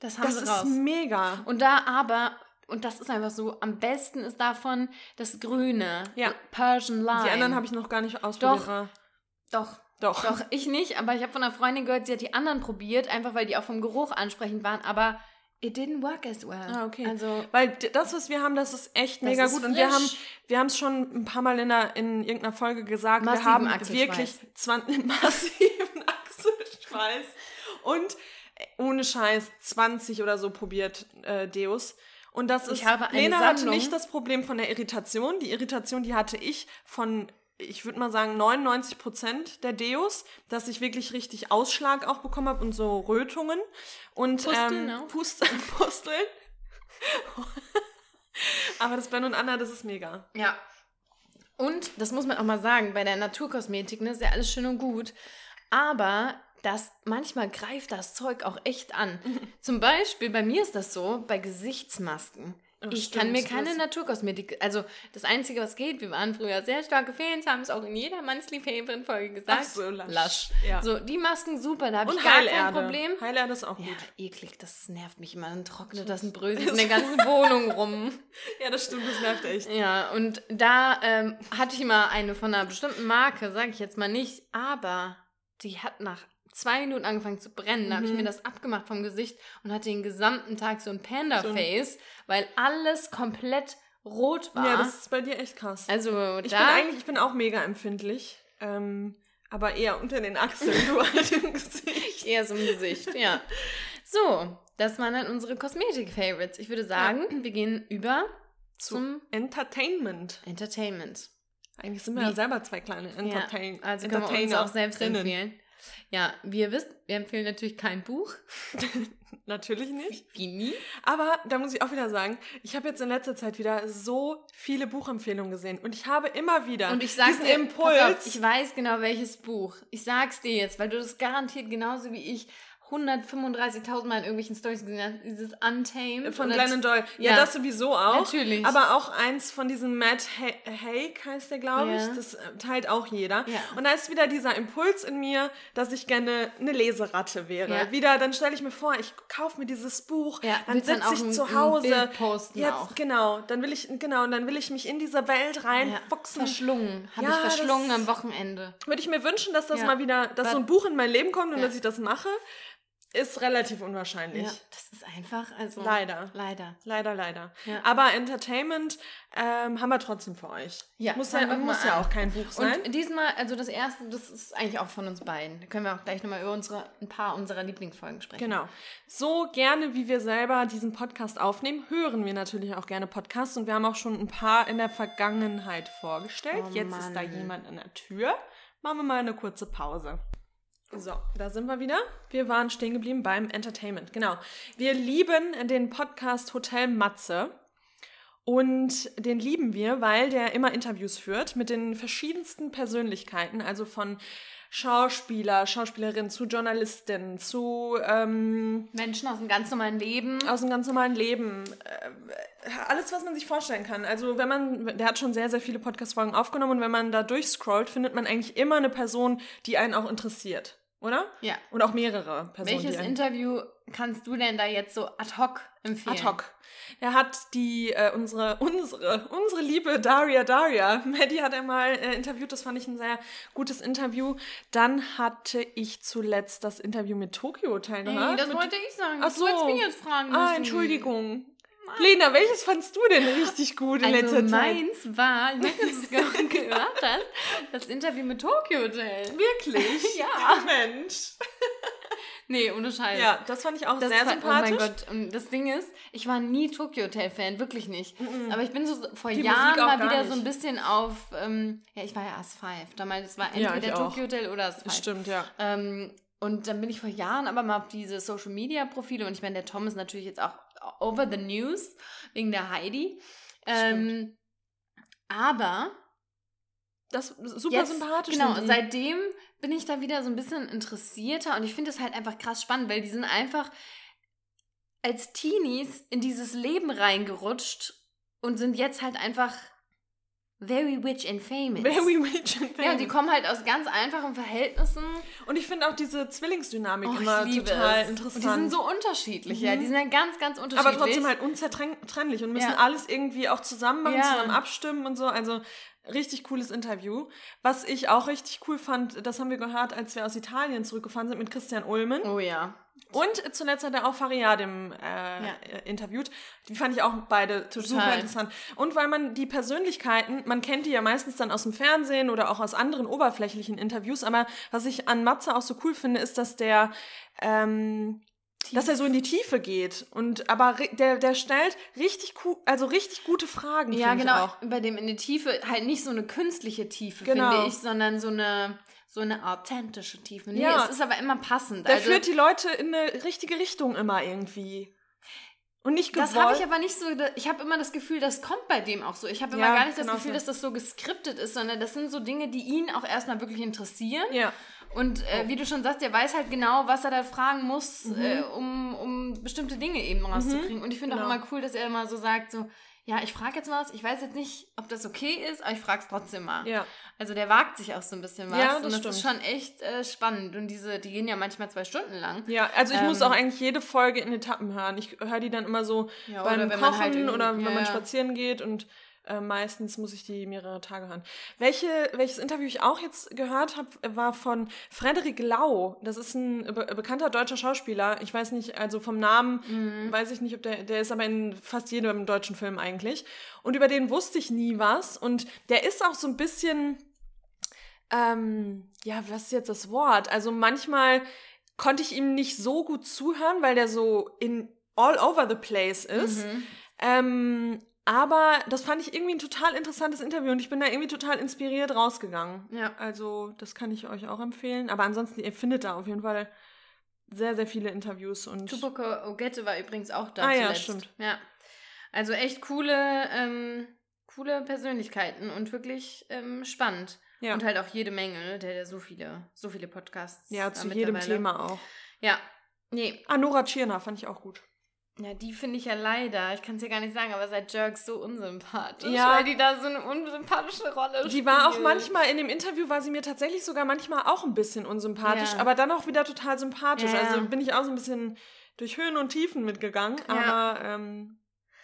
Das haben das sie ist raus. mega. Und da aber, und das ist einfach so, am besten ist davon das Grüne. Ja. Persian Lime. Die anderen habe ich noch gar nicht ausprobiert. Doch. Doch. Doch. Doch, ich nicht, aber ich habe von einer Freundin gehört, sie hat die anderen probiert, einfach weil die auch vom Geruch ansprechend waren, aber it didn't work as well. Ah, okay. Also, Weil das, was wir haben, das ist echt Das mega ist gut. Und wir haben frisch. wir haben es schon ein paar Mal in, einer, in irgendeiner Folge gesagt. Massiven wir haben wirklich 20, massiven Achselschweiß und äh, ohne Scheiß 20 oder so probiert äh, Deos. Und das Ich ist, habe eine Lena hatte Sammlung. nicht das Problem von der Irritation. Die Irritation, die hatte ich von ich würde mal sagen, 99 Prozent der Deos, dass ich wirklich richtig Ausschlag auch bekommen habe und so Rötungen. Und Pusteln ähm? Pusteln, Pusteln. Aber das Ben und Anna, das ist mega. Ja. Und, das muss man auch mal sagen, bei der Naturkosmetik, ne, ist ja alles schön und gut. Aber das, manchmal greift das Zeug auch echt an. Zum Beispiel, bei mir ist das so, bei Gesichtsmasken. Oh, ich stimmt, kann mir keine Naturkosmetik, also das Einzige, was geht, wir waren früher sehr starke Fans, haben es auch in jeder Monthly Favorite Folge gesagt. Ach so, Lush. Lush. Ja. So, die Masken super, da habe ich gar kein Heilerde. Problem. Heilerde ist auch Ja, gut. eklig, das nervt mich immer. Dann trocknet das ein Brösel in der ganzen Wohnung rum. Ja, das stimmt, das nervt echt. Ja, und da ähm, hatte ich immer eine von einer bestimmten Marke, sage ich jetzt mal nicht, aber die hat nach zwei Minuten angefangen zu brennen. Da habe ich Mhm. mir das abgemacht vom Gesicht und hatte den gesamten Tag so ein Panda-Face, weil alles komplett rot war. Ja, das ist bei dir echt krass. also Ich bin eigentlich, ich bin auch mega empfindlich. Ähm, aber eher unter den Achseln, du halt im Gesicht. eher so im Gesicht, ja. So, das waren dann unsere Kosmetik-Favorites. Ich würde sagen, wir gehen über zum Entertainment. Entertainment. Eigentlich sind wir Wie- ja selber zwei kleine Entertain Ja, also können wir uns auch selbst empfehlen. Ja, wie ihr wisst, wir empfehlen natürlich kein Buch. Natürlich nicht. Wie nie. Aber da muss ich auch wieder sagen, ich habe jetzt in letzter Zeit wieder so viele Buchempfehlungen gesehen und ich habe immer wieder Und ich diesen dir, Impuls. Auf, ich weiß genau welches Buch. Ich sag's dir jetzt, weil du das garantiert genauso wie ich 135.000 Mal in irgendwelchen Stories gesehen hast. Dieses Untamed. von Glennon Doyle. Ja, Ja. das sowieso auch. Natürlich. Aber auch eins von diesem Matt Ha- Haig heißt der, glaube ich. Ja. Das äh, teilt auch jeder. Ja. Und da ist wieder dieser Impuls in mir, dass ich gerne eine Leseratte wäre. Wieder, dann stelle ich mir vor, ich kaufe mir dieses Buch, dann sitze ich ein- zu Hause. Jetzt, auch. genau, dann will ich, genau, dann will ich mich in diese Welt reinfuchsen. verschlungen. Habe ich verschlungen am Wochenende. Würde ich mir wünschen, dass das mal wieder, dass so Wa- ein Buch in mein Leben kommt und dass ich das mache, ist relativ unwahrscheinlich. Ja, das ist einfach, also. Leider. Leider. Leider, leider. Ja. Aber Entertainment ähm, haben wir trotzdem für euch. Ja, muss ja, muss ja auch kein Buch sein. Und diesmal, also das erste, das ist eigentlich auch von uns beiden. Da können wir auch gleich nochmal über unsere, ein paar unserer Lieblingsfolgen sprechen. Genau. So gerne, wie wir selber diesen Podcast aufnehmen, hören wir natürlich auch gerne Podcasts und wir haben auch schon ein paar in der Vergangenheit vorgestellt. Oh Jetzt ist da Mann. jemand an der Tür. Machen wir mal eine kurze Pause. So, da sind wir wieder. Wir waren stehen geblieben beim Entertainment. Genau. Wir lieben den Podcast Hotel Matze. Und den lieben wir, weil der immer Interviews führt mit den verschiedensten Persönlichkeiten, also von Schauspieler, Schauspielerin zu Journalistin, zu ähm, Menschen aus dem ganz normalen Leben. aus dem ganz normalen Leben. Äh, alles, was man sich vorstellen kann. Also wenn man, der hat schon sehr, sehr viele Podcast-Folgen aufgenommen und wenn man da durchscrollt, findet man eigentlich immer eine Person, die einen auch interessiert. Oder? Ja. Und auch mehrere Personen. Welches Interview kannst du denn da jetzt so ad hoc empfehlen? Ad hoc. Er hat die, äh, unsere, unsere, unsere liebe Daria Daria, Maddie hat er mal äh, interviewt, das fand ich ein sehr gutes Interview. Dann hatte ich zuletzt das Interview mit Hotel Ey, gehört. das mit, wollte ich sagen. Ach Du so. mich jetzt fragen müssen. Ah, Entschuldigung. Lena, welches fandst du denn richtig gut in Also letzter Zeit? meins war, ob du es ge- gehört hast, das Interview mit Tokyo Hotel. Wirklich? Ja. Mensch. Nee, ohne Scheiß. Ja, das fand ich auch Das sehr war, sympathisch. Oh mein Gott, und das Ding ist, ich war nie Tokyo Hotel Fan, wirklich nicht. Aber ich bin so vor Die Jahren mal wieder nicht. so ein bisschen auf, ähm, ja, ich war ja As5. Damals war Ja, entweder auch. Tokyo Hotel oder As5. Stimmt, ja. Ähm, und dann bin ich vor Jahren aber mal auf diese Social Media Profile und ich meine, der Tom ist natürlich jetzt auch over the news wegen der Heidi. Ähm, aber Das ist super jetzt, sympathisch. Genau, seitdem bin ich da wieder so ein bisschen interessierter und ich finde es halt einfach krass spannend, weil die sind einfach als Teenies in dieses Leben reingerutscht und sind jetzt halt einfach very rich and famous. Very rich and ja, und die famous. kommen halt aus ganz einfachen Verhältnissen. Und ich finde auch diese Zwillingsdynamik Oh, immer total es. interessant. Und die sind so unterschiedlich, ja. Mhm. Die sind ja ganz, ganz unterschiedlich. aber trotzdem halt unzertrennlich und müssen Ja. alles irgendwie auch zusammen machen, Ja. zusammen abstimmen und so. Also richtig cooles Interview. Was ich auch richtig cool fand, das haben wir gehört, als wir aus Italien zurückgefahren sind mit Christian Ulmen. Oh ja. Und zuletzt hat er auch Fariadim äh, Ja. interviewt. Die fand ich auch beide super interessant. Und weil man die Persönlichkeiten, man kennt die ja meistens dann aus dem Fernsehen oder auch aus anderen oberflächlichen Interviews, aber was ich an Matze auch so cool finde, ist, dass der ähm, dass er so in die Tiefe geht. Und aber der, der stellt richtig also richtig gute Fragen. Ja, finde ich genau. Auch. Bei dem in die Tiefe halt nicht so eine künstliche Tiefe, Genau. finde ich, sondern so eine, so eine authentische Tiefe. Nee, Ja. es ist aber immer passend. Der also, führt die Leute in eine richtige Richtung immer irgendwie. Und nicht gewollt. das habe ich aber nicht so. Ich habe immer das Gefühl, das kommt bei dem auch so. Ich habe immer Ja, gar nicht das genau Gefühl, so. dass das so geskriptet ist, sondern das sind so Dinge, die ihn auch erstmal wirklich interessieren. Ja. Und Oh. äh, wie du schon sagst, der weiß halt genau, was er da fragen muss, Mhm. äh, um, um bestimmte Dinge eben rauszukriegen. Und ich finde Genau. auch immer cool, dass er immer so sagt, so, ja, ich frage jetzt was, ich weiß jetzt nicht, ob das okay ist, aber ich frage es trotzdem mal. Ja. Also der wagt sich auch so ein bisschen was. Ja, und das das ist stimmt. schon echt äh, spannend. Und diese, die gehen ja manchmal zwei Stunden lang. Ja, also ich muss Ähm, auch eigentlich jede Folge in Etappen hören. Ich höre die dann immer so Ja, beim Kochen halt oder wenn ja, man spazieren geht und äh, meistens muss ich die mehrere Tage hören. Welche, welches Interview ich auch jetzt gehört habe, war von Frederik Lau. Das ist ein be bekannter deutscher Schauspieler. Ich weiß nicht, also vom Namen Mhm. weiß ich nicht, ob der, der ist aber in fast jedem deutschen Film eigentlich. Und über den wusste ich nie was. Und der ist auch so ein bisschen, ähm, ja, was ist jetzt das Wort? Also manchmal konnte ich ihm nicht so gut zuhören, weil der so in all over the place ist. Mhm. Ähm, aber das fand ich irgendwie ein total interessantes Interview und ich bin da irgendwie total inspiriert rausgegangen. Ja. Also, das kann ich euch auch empfehlen. Aber ansonsten, ihr findet da auf jeden Fall sehr, sehr viele Interviews und. Tupac Ogette war übrigens auch da Ah ja, zuletzt. stimmt. Ja. Also echt coole, ähm, coole Persönlichkeiten und wirklich ähm, spannend. Ja. Und halt auch jede Menge, der hat so viele, so viele Podcasts. ja, zu jedem. Thema auch. Ja. Nee, Ah, Nora Tschirner fand ich auch gut. Ja, die finde ich ja leider, ich kann es ja gar nicht sagen, aber seit Jerks so unsympathisch, Ja. weil die da so eine unsympathische Rolle Die war auch spielt. manchmal, in dem Interview war sie mir tatsächlich sogar manchmal auch ein bisschen unsympathisch, Ja. aber dann auch wieder total sympathisch. Ja. Also bin ich auch so ein bisschen durch Höhen und Tiefen mitgegangen. Aber ähm,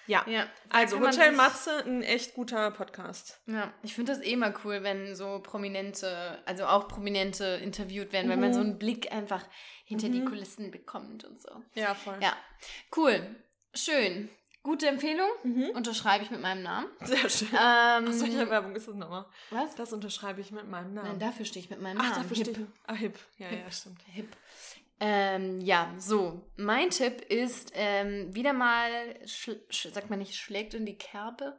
ja. Ja, Also man Hotel Matze, ein echt guter Podcast. Ja, ich finde das eh mal cool, wenn so Prominente, also auch Prominente interviewt werden, wenn man Mhm. so einen Blick einfach hinter die Mhm. Kulissen bekommt und so. Ja, voll. Ja, cool. Schön. Gute Empfehlung. Mhm. Unterschreibe ich mit meinem Namen. Sehr schön. Ähm, Ach, welche Werbung ist das nochmal? was? Das unterschreibe ich mit meinem Namen. Nein, dafür stehe ich mit meinem Ach, Namen. dafür Hip. stehe ich. Ah, hip. Ja, ja, stimmt. Hip. Ähm, ja, so. Mein Tipp ist ähm, wieder mal, sagt man nicht, schlägt in die Kerbe?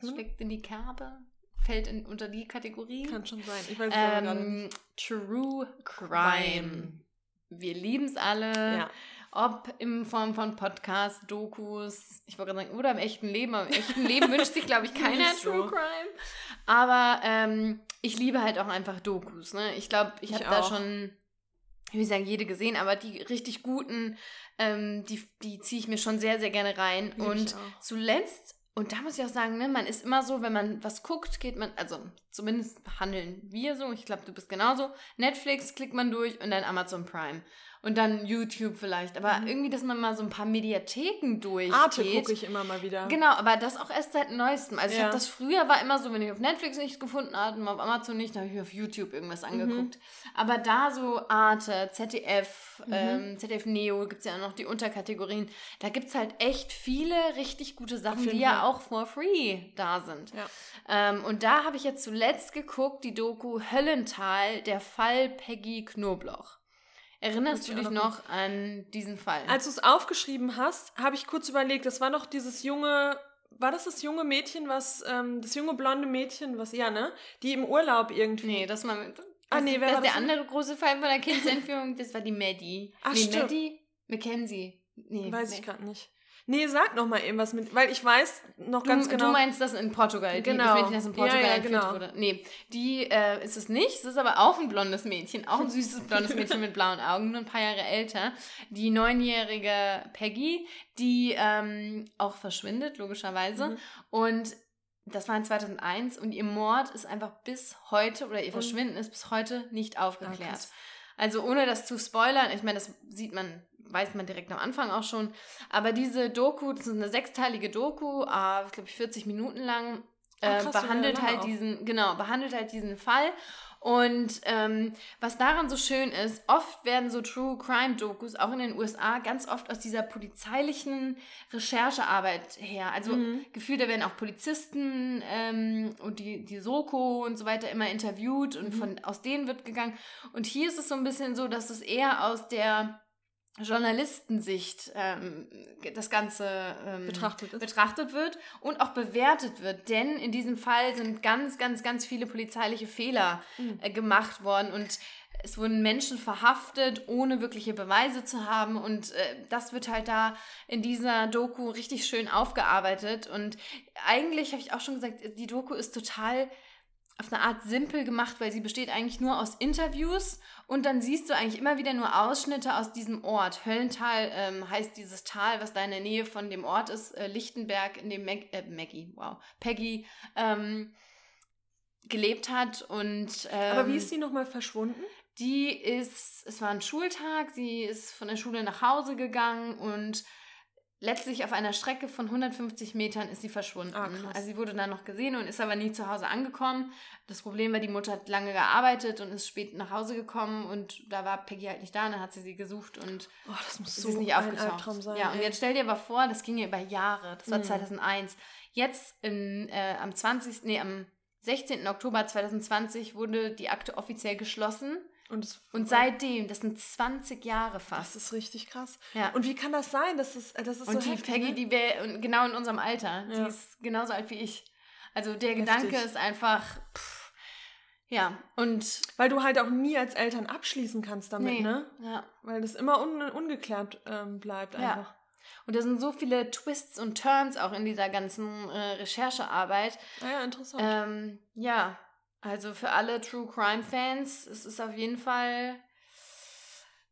Schlägt in die Kerbe? Fällt in, unter die Kategorie? Kann schon sein. Ich weiß es Ähm, nicht. True Crime. Crime. Wir lieben es alle. Ja. Ob in Form von Podcasts, Dokus, ich wollte gerade sagen, oder im echten Leben. Im echten Leben wünscht sich, glaube ich, keiner so. True Crime. Aber ähm, ich liebe halt auch einfach Dokus. Ne? Ich glaube, ich Ich habe da schon, ich will sagen, jede gesehen, aber die richtig guten, ähm, die, die ziehe ich mir schon sehr, sehr gerne rein. Ich Und auch. zuletzt, und da muss ich auch sagen, ne, man ist immer so, wenn man was guckt, geht man, also zumindest handeln wir so, ich glaube, du bist genauso. Netflix klickt man durch und dann Amazon Prime. Und dann YouTube vielleicht. Aber Mhm. irgendwie, dass man mal so ein paar Mediatheken durchgeht. Arte gucke ich immer mal wieder. Genau, aber das auch erst seit neuestem. Also ich Ja. habe das früher war immer so, wenn ich auf Netflix nichts gefunden hatte und auf Amazon nicht, dann habe ich mir auf YouTube irgendwas Mhm. angeguckt. Aber da so Arte, ZDF, Mhm. ähm, ZDF Neo, gibt es ja auch noch die Unterkategorien. Da gibt es halt echt viele richtig gute Sachen, die ja auch for free da sind. Ja. Ähm, und da habe ich jetzt zuletzt geguckt, die Doku Höllental, der Fall Peggy Knobloch. Erinnerst du ich dich noch noch an diesen Fall? Als du es aufgeschrieben hast, habe ich kurz überlegt, das war doch dieses junge, war das das junge Mädchen, was, ähm, das junge blonde Mädchen, was, ja, ne? Die im Urlaub irgendwie. Nee, das war mit. Ah, nee, wer das war der das? andere große Fall von der Kindsentführung, das war die Maddie. Ach, nee, stimmt. Maddie? Mackenzie. Nee, Weiß Ma- ich gerade nicht. Nee, sag noch mal eben was mit, weil ich weiß noch ganz du, genau. Du meinst das in Portugal, Genau. das Mädchen, das in Portugal Ja, ja, genau. wurde. Nee, die äh, ist es nicht. Es ist aber auch ein blondes Mädchen, auch ein süßes blondes Mädchen mit blauen Augen, nur ein paar Jahre älter. Die neunjährige Peggy, die ähm, auch verschwindet, logischerweise. Mhm. Und das war in 2001 und ihr Mord ist einfach bis heute, oder ihr Und- Verschwinden ist bis heute nicht Ah, aufgeklärt. krass. Also ohne das zu spoilern, ich meine, das sieht man, weiß man direkt am Anfang auch schon. Aber diese Doku, das ist eine sechsteilige Doku, äh, glaube ich 40 Minuten lang, Ah, äh, krass, sogar behandelt halt auch. diesen, genau, behandelt halt diesen Fall. Und ähm, was daran so schön ist, oft werden so True Crime Dokus auch in den USA ganz oft aus dieser polizeilichen Recherchearbeit her. Also Mhm. gefühlt, da werden auch Polizisten ähm, und die, die Soko und so weiter immer interviewt und Mhm. von aus denen wird gegangen. Und hier ist es so ein bisschen so, dass es eher aus der Journalistensicht ähm, das Ganze ähm, Betrachtet betrachtet wird und auch bewertet wird. Denn in diesem Fall sind ganz, ganz, ganz viele polizeiliche Fehler Mhm. äh, gemacht worden und es wurden Menschen verhaftet, ohne wirkliche Beweise zu haben. Und äh, das wird halt da in dieser Doku richtig schön aufgearbeitet. Und eigentlich habe ich auch schon gesagt, die Doku ist total auf eine Art simpel gemacht, weil sie besteht eigentlich nur aus Interviews und dann siehst du eigentlich immer wieder nur Ausschnitte aus diesem Ort. Höllental ähm, heißt dieses Tal, was da in der Nähe von dem Ort ist, äh, Lichtenberg, in dem Mag äh, Maggie, wow, Peggy ähm, gelebt hat und ähm, Aber wie ist die nochmal verschwunden? die ist, es war ein Schultag, sie ist von der Schule nach Hause gegangen und letztlich auf einer Strecke von 150 Metern ist sie verschwunden. Krass. also sie wurde dann noch gesehen und ist aber nie zu Hause angekommen. Das Problem war, die Mutter hat lange gearbeitet und ist spät nach Hause gekommen und da war Peggy halt nicht da, und dann hat sie sie gesucht und Oh, das muss so ist nicht aufgetaucht. Sein. ja, und jetzt stell dir aber vor, das ging ja über Jahre. Das war Mhm. 2001. Jetzt in, äh, am 20. Nee, am 16. Oktober 2020 wurde die Akte offiziell geschlossen. Und, es, Und seitdem, das sind 20 Jahre das fast. ist richtig krass. Ja. Und wie kann das sein? Das ist, das ist Und so die heftig, Peggy, ne? die wäre genau in unserem Alter. Ja. Die ist genauso alt wie ich. Also der Heftig. Gedanke ist einfach. Pff, ja, und. Weil du halt auch nie als Eltern abschließen kannst damit, nee, ne? Ja. Weil das immer un ungeklärt ähm, bleibt Ja. einfach. Und da sind so viele Twists und Turns auch in dieser ganzen äh, Recherchearbeit. Ah ja, interessant. Ähm, ja, also für alle True Crime Fans, es ist auf jeden Fall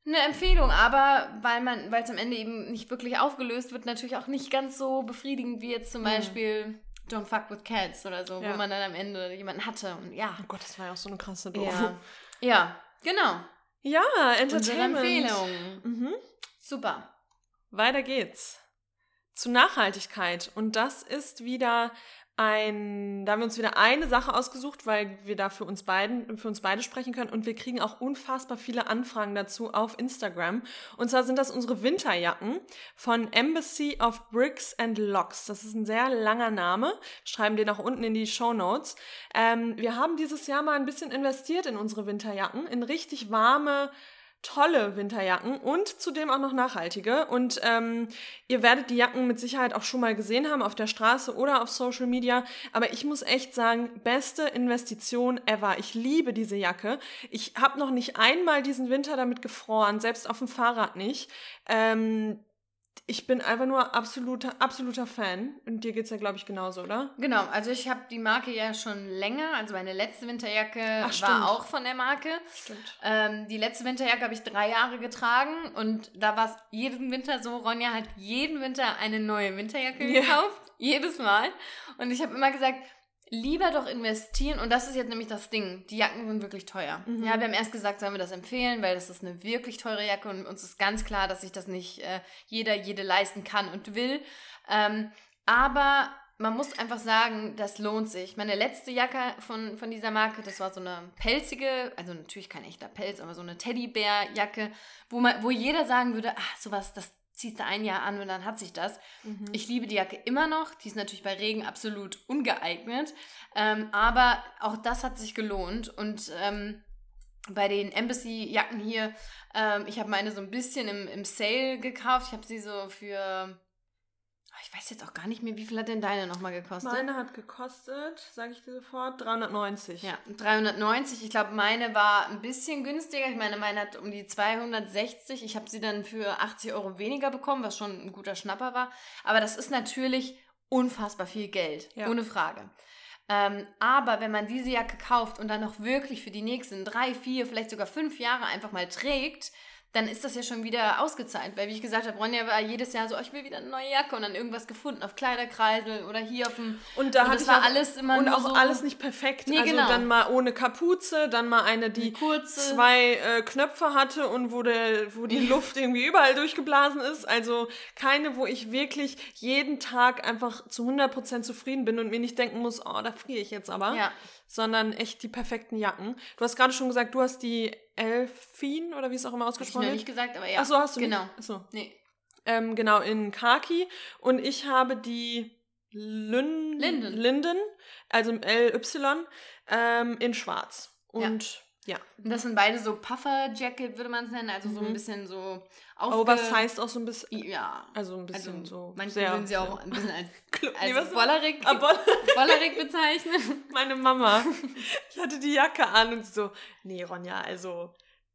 eine Empfehlung, aber weil man, weil es am Ende eben nicht wirklich aufgelöst wird, natürlich auch nicht ganz so befriedigend wie jetzt zum Mhm. Beispiel Don't Fuck with Cats oder so, Ja. wo man dann am Ende jemanden hatte und ja. oh Gott, das war ja auch so eine krasse Doku. Ja, ja genau. Ja, Unsere Entertainment. Empfehlung. Mhm. Super. Weiter geht's. Zu Nachhaltigkeit. Und das ist wieder ein, da haben wir uns wieder eine Sache ausgesucht, weil wir da für uns beiden, für uns beide sprechen können. Und wir kriegen auch unfassbar viele Anfragen dazu auf Instagram. Und zwar sind das unsere Winterjacken von Embassy of Bricks and Locks. Das ist ein sehr langer Name. Schreiben den auch unten in die Show Notes. Ähm, wir haben dieses Jahr mal ein bisschen investiert in unsere Winterjacken, in richtig warme, tolle Winterjacken und zudem auch noch nachhaltige. Und ähm, ihr werdet die Jacken mit Sicherheit auch schon mal gesehen haben auf der Straße oder auf Social Media. Aber ich muss echt sagen, beste Investition ever. Ich liebe diese Jacke. Ich habe noch nicht einmal diesen Winter damit gefroren, selbst auf dem Fahrrad nicht. Ähm, ich bin einfach nur absoluter, absoluter Fan. Und dir geht's ja, glaube ich, genauso, oder? Genau, also ich habe die Marke ja schon länger. Also meine letzte Winterjacke Ach, war auch von der Marke. Stimmt. Ähm, die letzte Winterjacke habe ich drei Jahre getragen und da war es jeden Winter so, Ronja hat jeden Winter eine neue Winterjacke Ja. gekauft, jedes Mal. Und ich habe immer gesagt, lieber doch investieren und das ist jetzt nämlich das Ding, die Jacken sind wirklich teuer. Mhm. Ja, wir haben erst gesagt, sollen wir das empfehlen, weil das ist eine wirklich teure Jacke und uns ist ganz klar, dass sich das nicht äh, jeder, jede leisten kann und will. Ähm, aber man muss einfach sagen, das lohnt sich. Meine letzte Jacke von, von dieser Marke, das war so eine pelzige, also natürlich kein echter Pelz, aber so eine Teddybär-Jacke, wo, man, wo jeder sagen würde, ach, sowas, das ziehst du ein Jahr an und dann hat sich das. Mhm. Ich liebe die Jacke immer noch. Die ist natürlich bei Regen absolut ungeeignet. Ähm, aber auch das hat sich gelohnt. Und ähm, bei den Embassy-Jacken hier, ähm, ich habe meine so ein bisschen im, im Sale gekauft. Ich habe sie so für, ich weiß jetzt auch gar nicht mehr, wie viel hat denn deine nochmal gekostet? Meine hat gekostet, sage ich dir sofort, 390. Ja, 390. Ich glaube, meine war ein bisschen günstiger. Ich meine, meine hat um die 260. Ich habe sie dann für 80 Euro weniger bekommen, was schon ein guter Schnapper war. Aber das ist natürlich unfassbar viel Geld, Ja. ohne Frage. Ähm, aber wenn man diese Jacke kauft und dann noch wirklich für die nächsten drei, vier, vielleicht sogar fünf Jahre einfach mal trägt, dann ist das ja schon wieder ausgezahlt. Weil, wie ich gesagt habe, Ronja war jedes Jahr so, oh, ich will wieder eine neue Jacke und dann irgendwas gefunden auf Kleiderkreisel oder hier auf dem. Und da Und hatte das ich war alles immer und auch so- alles nicht perfekt. Nee, also genau. dann mal ohne Kapuze, dann mal eine, die kurze. zwei äh, Knöpfe hatte und wo, der, wo die Luft irgendwie überall durchgeblasen ist. Also keine, wo ich wirklich jeden Tag einfach zu 100% zufrieden bin und mir nicht denken muss, oh, da friere ich jetzt aber. Ja. Sondern echt die perfekten Jacken. Du hast gerade schon gesagt, du hast die Elfin oder wie es auch immer Hab ich ausgesprochen noch wird. nicht gesagt, aber ja. Ach so, hast du Genau. nicht? Ach so. Nee. Ähm, genau, in Khaki. Und ich habe die Lün Linden. Linden, also LY, ähm, in schwarz. Und Ja. Und das sind beide so Puffer-Jacket, würde man es nennen. Also so Mhm. ein bisschen so aufge... Oversized auch so ein bisschen. Ja. Also ein bisschen Also so. manche sehr, würden sie auch ein bisschen als, als Nee, Bollerig, Ah, Boll- Bollerig bezeichnen. Meine Mama. Ich hatte die Jacke an und so, nee, Ronja, also,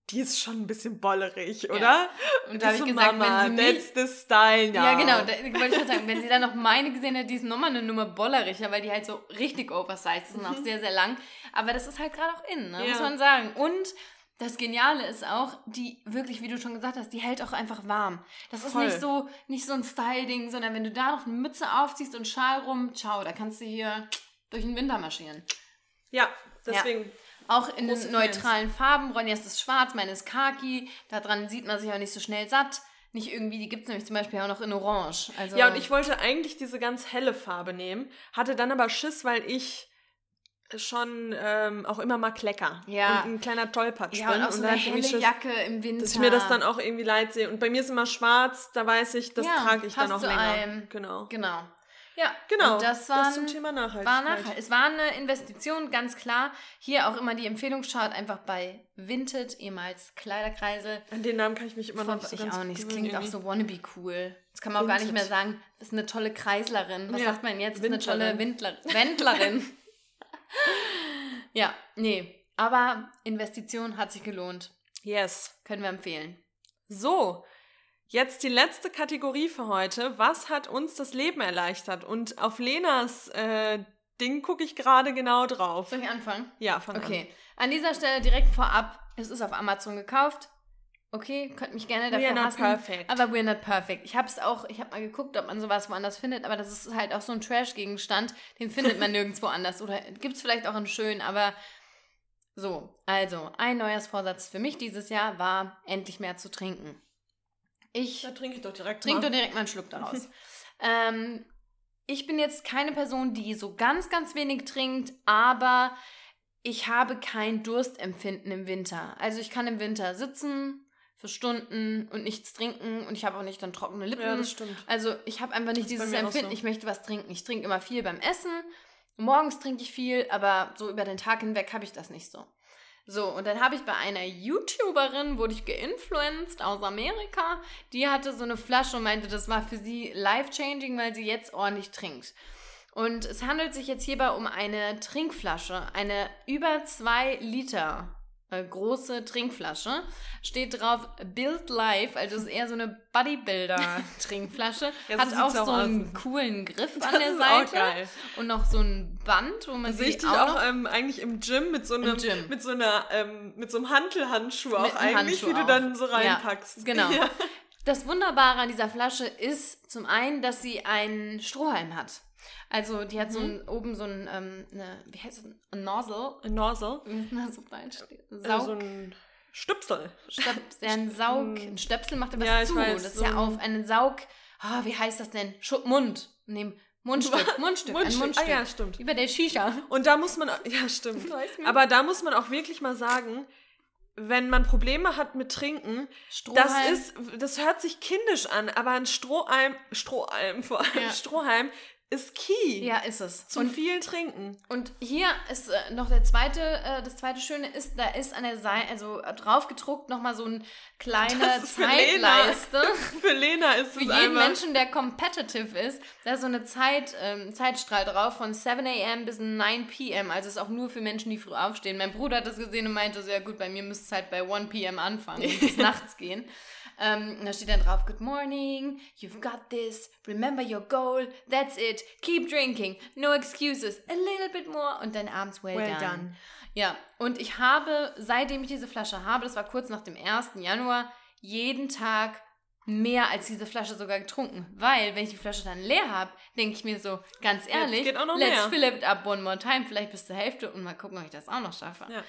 die ist schon ein bisschen bollerig, oder? Und da habe ich so, gesagt, Mama, wenn sie mich... that's the style, Ja, ja. genau, da wollte ich schon sagen, wenn sie dann noch meine gesehen hätte, die ist nochmal eine Nummer bolleriger, weil die halt so richtig oversized ist und auch sehr, sehr lang. Aber das ist halt gerade auch in, ne? Ja. muss man sagen. Und das Geniale ist auch, die wirklich, wie du schon gesagt hast, die hält auch einfach warm. Das ist Voll. nicht so, nicht so ein Style-Ding, sondern wenn du da noch eine Mütze aufziehst und Schal rum, ciao, da kannst du hier durch den Winter marschieren. Ja, deswegen. Auch in den neutralen Farben. Ronjas ist schwarz, meine ist khaki. Daran sieht man sich auch nicht so schnell satt. Nicht irgendwie, die gibt es nämlich zum Beispiel auch noch in Orange. Also, Ja, und ich wollte eigentlich diese ganz helle Farbe nehmen, hatte dann aber Schiss, weil ich schon ähm, auch immer mal klecker. Ja. Und ein kleiner Tollpatsch ja, und auch so dann eine helle Schiss, Jacke im Winter. dass ich mir das dann auch irgendwie leid sehe. Und bei mir ist immer schwarz, da weiß ich, das Ja, trage ich dann auch länger. allem. Genau. Genau. Ja, Genau. Und das war, zum Thema Nachhaltigkeit. war nachhaltig. Es war eine Investition, ganz klar. Hier auch immer die Empfehlung, schaut einfach bei Vinted, ehemals Kleiderkreise. An den Namen kann ich mich immer noch nicht so ich auch nicht. Es klingt auch so wannabe cool. Das kann man auch gar nicht mehr Vinted. sagen. Das ist eine tolle Kreislerin. Was Ja, sagt man jetzt? Das ist eine tolle Windlerin. Windler Wendlerin. ja, nee. Aber Investition hat sich gelohnt. Yes. Können wir empfehlen. So, jetzt die letzte Kategorie für heute. Was hat uns das Leben erleichtert? Und auf Lenas äh, Ding gucke ich gerade genau drauf. Soll ich anfangen? Ja, fang Okay. An dieser Stelle direkt vorab, es ist auf Amazon gekauft. Okay, könnt mich gerne dafür We are not hassen. perfect. Aber we're not perfect. Ich habe es auch, ich habe mal geguckt, ob man sowas woanders findet, aber das ist halt auch so ein Trash-Gegenstand, den findet man nirgendwo anders. Oder gibt es vielleicht auch in schön, aber so. Also, ein Neujahrsvorsatz für mich dieses Jahr war, endlich mehr zu trinken. Ich Da trinke ich doch direkt Trink mal. doch direkt mal einen Schluck daraus. ähm, ich bin jetzt keine Person, die so ganz, ganz wenig trinkt, aber ich habe kein Durstempfinden im Winter. Also ich kann im Winter sitzen für Stunden und nichts trinken und ich habe auch nicht dann trockene Lippen. Ja, das stimmt. Also ich habe einfach nicht dieses Empfinden, so. ich möchte was trinken. Ich trinke immer viel beim Essen. Morgens trinke ich viel, aber so über den Tag hinweg habe ich das nicht so. So, und dann habe ich bei einer YouTuberin, wurde ich geinfluenced aus Amerika, die hatte so eine Flasche und meinte, das war für sie life-changing, weil sie jetzt ordentlich trinkt. Und es handelt sich jetzt hierbei um eine Trinkflasche, eine über zwei Liter äh, große Trinkflasche. Steht drauf Build Life, also ist eher so eine Bodybuilder-Trinkflasche. Ja, Hat auch so einen aus. coolen Griff Das an der Seite. Und noch so ein Band, wo man Sehe sie ich dich auch, auch, ähm, eigentlich im Gym mit so einem, mit so einer, ähm, mit so einem Hantelhandschuh auch einem eigentlich, Handschuh wie du auch. dann so Ja, reinpackst. genau. Ja. Das Wunderbare an dieser Flasche ist zum einen, dass sie einen Strohhalm hat. Also die hat so Mhm. ein, oben so ein, ähm, eine, wie heißt das, ein Nozzle. Ein Nozzle. Das auf Deutsch? Äh, Saug, So ein Stüpsel. Stöps, ja, ein Saug, ein Stöpsel macht Ja, ich zu. weiß, das ist so ja auf einen Saug, ah, wie heißt das denn? Schu Mund. Nee, Mundstück, Mundstück, ein Mundstück. Mundstück. Ah ja, stimmt. Bei der Shisha. Und da muss man, ja stimmt. Aber da muss man auch wirklich mal sagen, wenn man Probleme hat mit Trinken, das Strohhalm. ist, das hört sich kindisch an, aber ein Strohhalm, Strohhalm vor allem, Ja. Strohhalm ist key Ja, ist es. zum Und viel Trinken. Und hier ist äh, noch der zweite, äh, das zweite Schöne ist, da ist an der Seite, also äh, drauf gedruckt nochmal so eine kleine Das ist für Lena. Zeitleiste. Für Lena ist Für es jeden einfach. Menschen, der competitive ist, da ist so eine Zeit, ähm, Zeitstrahl drauf von 7 a.m. bis 9 p.m. Also ist auch nur für Menschen, die früh aufstehen. Mein Bruder hat das gesehen und meinte so, ja gut, bei mir müsste es halt bei 1 p.m. anfangen und bis nachts gehen. Ähm, da steht dann drauf, Good morning, you've got this, remember your goal, that's it, keep drinking, no excuses, a little bit more und dann abends well, Well done. done. Ja, und ich habe, seitdem ich diese Flasche habe, das war kurz nach dem 1. Januar, jeden Tag mehr als diese Flasche sogar getrunken. Weil, wenn ich die Flasche dann leer habe, denke ich mir so, ganz ehrlich, let's mehr. fill it up one more time, vielleicht bis zur Hälfte und mal gucken, ob ich das auch noch schaffe. Ja.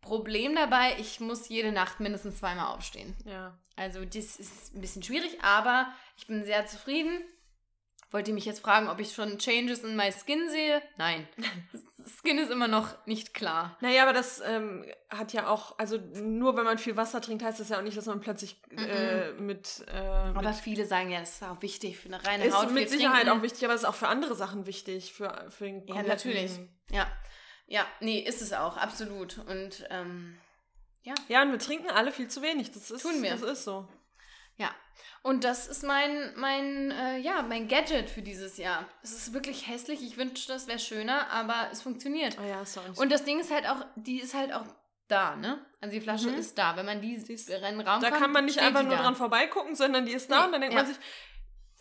Problem dabei, ich muss jede Nacht mindestens zweimal aufstehen. Ja. Also das ist ein bisschen schwierig, aber ich bin sehr zufrieden. Wollt ihr mich jetzt fragen, ob ich schon Changes in my Skin sehe? Nein. Skin ist immer noch nicht klar. Naja, aber das ähm, hat ja auch, also nur wenn man viel Wasser trinkt, heißt das ja auch nicht, dass man plötzlich äh, mit, äh, Aber mit viele sagen ja, das ist auch wichtig für eine reine ist Haut. mit viel Sicherheit trinken. auch wichtig, aber es ist auch für andere Sachen wichtig, für, für den Ja, natürlich. Ja. Ja, nee, ist es auch, absolut. Und ähm, ja. Ja, und wir trinken alle viel zu wenig. Das ist, Tun wir. Das ist so. Ja. Und das ist mein, mein, äh, ja, mein Gadget für dieses Jahr. Es ist wirklich hässlich. Ich wünschte, es wäre schöner, aber es funktioniert. Oh ja, nicht Und das Ding ist halt auch, die ist halt auch da, ne? Also die Flasche Mhm. ist da. Wenn man die ist- in den Raum Da kann man nicht einfach die nur da. dran vorbeigucken, sondern die ist da Nee, und dann denkt ja. man sich,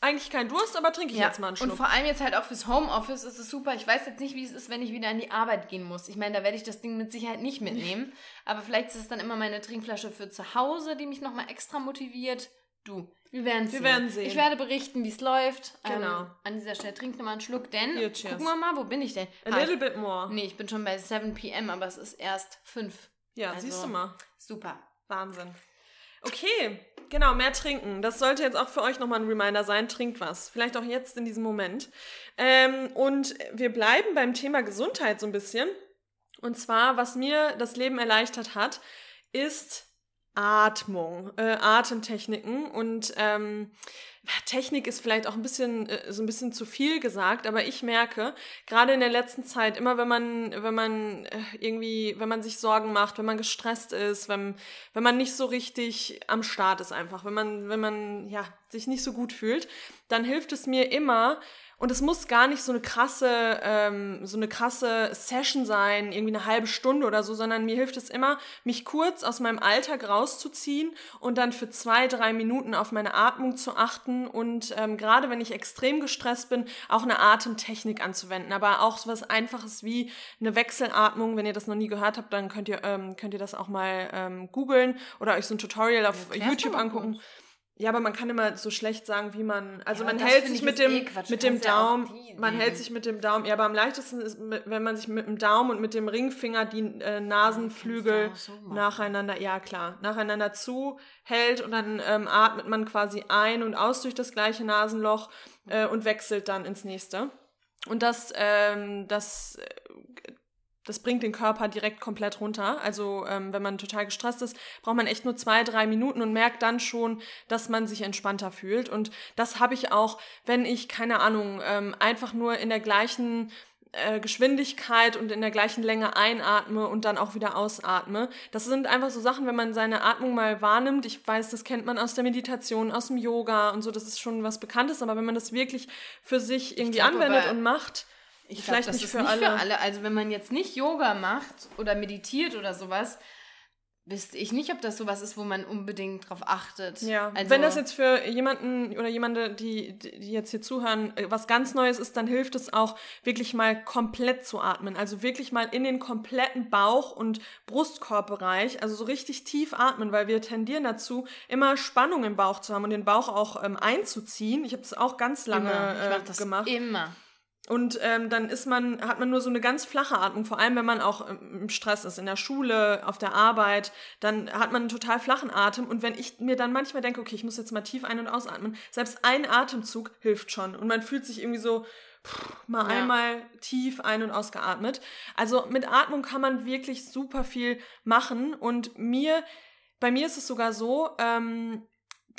eigentlich kein Durst, aber trinke ich Ja, jetzt mal einen Schluck. und vor allem jetzt halt auch fürs Homeoffice ist es super. Ich weiß jetzt nicht, wie es ist, wenn ich wieder an die Arbeit gehen muss. Ich meine, da werde ich das Ding mit Sicherheit nicht mitnehmen. Aber vielleicht ist es dann immer meine Trinkflasche für zu Hause, die mich nochmal extra motiviert. Du, wir werden Wir sehen. werden sehen. Ich werde berichten, wie es läuft. Genau. Ähm, an dieser Stelle trink nochmal einen Schluck, denn Hier, gucken wir mal, wo bin ich denn? A Ah, little bit more. nee, ich bin schon bei 7 p.m., aber es ist erst 5. Ja, Also- siehst du mal. Super. Wahnsinn. Okay, genau, mehr trinken. Das sollte jetzt auch für euch nochmal ein Reminder sein. Trinkt was. Vielleicht auch jetzt in diesem Moment. Ähm, und wir bleiben beim Thema Gesundheit so ein bisschen. Und zwar, was mir das Leben erleichtert hat, ist Atmung, äh, Atemtechniken. Und ähm, Technik ist vielleicht auch ein bisschen äh, so ein bisschen zu viel gesagt, aber ich merke gerade in der letzten Zeit immer, wenn man wenn man äh, irgendwie wenn man sich Sorgen macht, wenn man gestresst ist, wenn wenn man nicht so richtig am Start ist einfach, wenn man wenn man ja sich nicht so gut fühlt, dann hilft es mir immer und es muss gar nicht so eine krasse, ähm, so eine krasse Session sein, irgendwie eine halbe Stunde oder so, sondern mir hilft es immer, mich kurz aus meinem Alltag rauszuziehen und dann für zwei, drei Minuten auf meine Atmung zu achten und ähm, gerade wenn ich extrem gestresst bin, auch eine Atemtechnik anzuwenden. Aber auch so was Einfaches wie eine Wechselatmung. Wenn ihr das noch nie gehört habt, dann könnt ihr, ähm, könnt ihr das auch mal ähm, googeln oder euch so ein Tutorial auf YouTube angucken. kurz. Ja, aber man kann immer so schlecht sagen, wie man. Also Ja, man hält sich ich mit dem eh mit dem ja Daumen, die man nehmen. hält sich mit dem Daumen. Ja, aber am leichtesten ist, wenn man sich mit dem Daumen und mit dem Ringfinger die äh, Nasenflügel so nacheinander, ja klar, nacheinander zuhält und dann ähm, atmet man quasi ein und aus durch das gleiche Nasenloch äh, und wechselt dann ins nächste. Und das, ähm, das äh, das bringt den Körper direkt komplett runter. Also ähm, wenn man total gestresst ist, braucht man echt nur zwei, drei Minuten und merkt dann schon, dass man sich entspannter fühlt. Und das habe ich auch, wenn ich, keine Ahnung, ähm, einfach nur in der gleichen äh, Geschwindigkeit und in der gleichen Länge einatme und dann auch wieder ausatme. Das sind einfach so Sachen, wenn man seine Atmung mal wahrnimmt. Ich weiß, das kennt man aus der Meditation, aus dem Yoga und so, das ist schon was Bekanntes, aber wenn man das wirklich für sich irgendwie glaub anwendet und macht, Ich Vielleicht glaub, das nicht ist für nicht alle. für alle. Also wenn man jetzt nicht Yoga macht oder meditiert oder sowas, wüsste ich nicht, ob das sowas ist, wo man unbedingt drauf achtet. Ja, also, wenn das jetzt für jemanden oder jemande, die, die jetzt hier zuhören, äh, was ganz Neues ist, dann hilft es auch, wirklich mal komplett zu atmen. Also wirklich mal in den kompletten Bauch- und Brustkorbbereich, also so richtig tief atmen, weil wir tendieren dazu, immer Spannung im Bauch zu haben und den Bauch auch ähm, einzuziehen. Ich habe das auch ganz lange immer. Ich äh, mach das gemacht. immer. Und ähm, dann ist man, hat man nur so eine ganz flache Atmung, vor allem wenn man auch ähm, im Stress ist, in der Schule, auf der Arbeit, dann hat man einen total flachen Atem. Und wenn ich mir dann manchmal denke, okay, ich muss jetzt mal tief ein- und ausatmen, selbst ein Atemzug hilft schon. Und man fühlt sich irgendwie so pff, mal Ja. einmal tief ein- und ausgeatmet. Also mit Atmung kann man wirklich super viel machen. Und mir, bei mir ist es sogar so, ähm,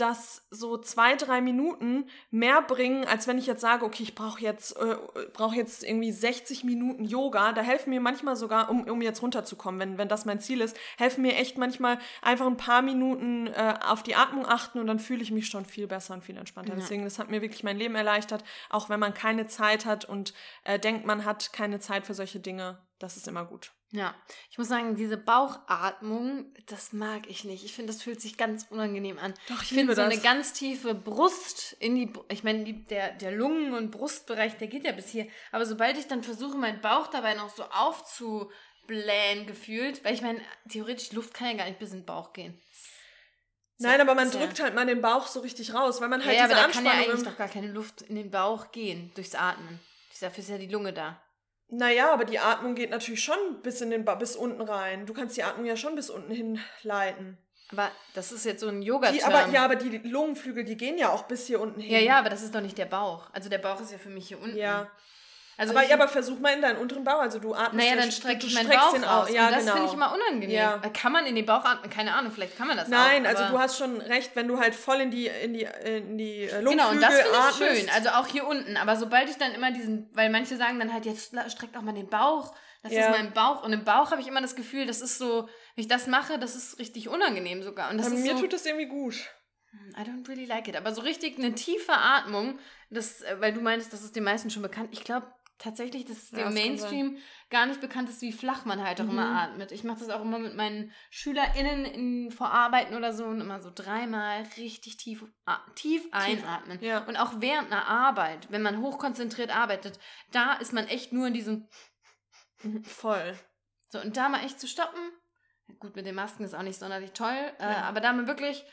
dass so zwei, drei Minuten mehr bringen, als wenn ich jetzt sage, okay, ich brauche jetzt, äh, brauch jetzt irgendwie 60 Minuten Yoga. Da helfen mir manchmal sogar, um, um jetzt runterzukommen, wenn, wenn das mein Ziel ist, helfen mir echt manchmal einfach ein paar Minuten äh, auf die Atmung achten und dann fühle ich mich schon viel besser und viel entspannter. Ja. Deswegen, das hat mir wirklich mein Leben erleichtert, auch wenn man keine Zeit hat und äh, denkt, man hat keine Zeit für solche Dinge. Das ist immer gut. Ja, ich muss sagen, diese Bauchatmung, das mag ich nicht. Ich finde, das fühlt sich ganz unangenehm an. Doch, Ich finde so das. eine ganz tiefe Brust in die, ich meine, der, der Lungen- und Brustbereich, der geht ja bis hier. Aber sobald ich dann versuche, meinen Bauch dabei noch so aufzublähen gefühlt, weil ich meine, theoretisch Luft kann ja gar nicht bis in den Bauch gehen. Nein, aber man drückt halt mal den Bauch so richtig raus, weil man halt ja, aber diese da kann ja Anspannung eigentlich doch gar keine Luft in den Bauch gehen, durchs Atmen. Dafür ist ja die Lunge da. Naja, aber die Atmung geht natürlich schon bis in den ba bis unten rein. Du kannst die Atmung ja schon bis unten hin leiten. Aber das ist jetzt so ein yoga Die, aber ja, aber die Lungenflügel, die gehen ja auch bis hier unten hin. ja, ja, aber das ist doch nicht der Bauch. Also der Bauch ist ja für mich hier unten. Ja. Also aber, ich, ja, aber versuch mal in deinen unteren Bauch, also du atmest. naja, ja, dann strecke ich meinen Bauch den aus. au- Ja, und das genau. finde ich immer unangenehm. Ja. Kann man in den Bauch atmen? Keine Ahnung, vielleicht kann man das Nein, auch. also du hast schon recht, wenn du halt voll in die, in die, in die äh, Lungenflügel Genau, und das finde ich atmest. schön. Also auch hier unten. Aber sobald ich dann immer diesen, weil manche sagen dann halt, jetzt streckt auch mal den Bauch. Das Ja. ist mein Bauch. Und im Bauch habe ich immer das Gefühl, das ist so, wenn ich das mache, das ist richtig unangenehm sogar. Und das ist mir so, tut das irgendwie gut. I don't really like it. Aber so richtig eine tiefe Atmung, das, äh, weil du meinst, das ist den meisten schon bekannt. Ich glaube tatsächlich, dass dem Mainstream gar nicht bekannt ist, wie flach man halt auch immer Mhm. atmet. Ich mache das auch immer mit meinen SchülerInnen in Vorarbeiten oder so und immer so dreimal richtig tief, tief einatmen. Ja. Und auch während einer Arbeit, wenn man hochkonzentriert arbeitet, da ist man echt nur in diesem, Voll. so und da mal echt zu stoppen. Gut, mit den Masken ist auch nicht sonderlich toll, äh, Ja. aber da mal wirklich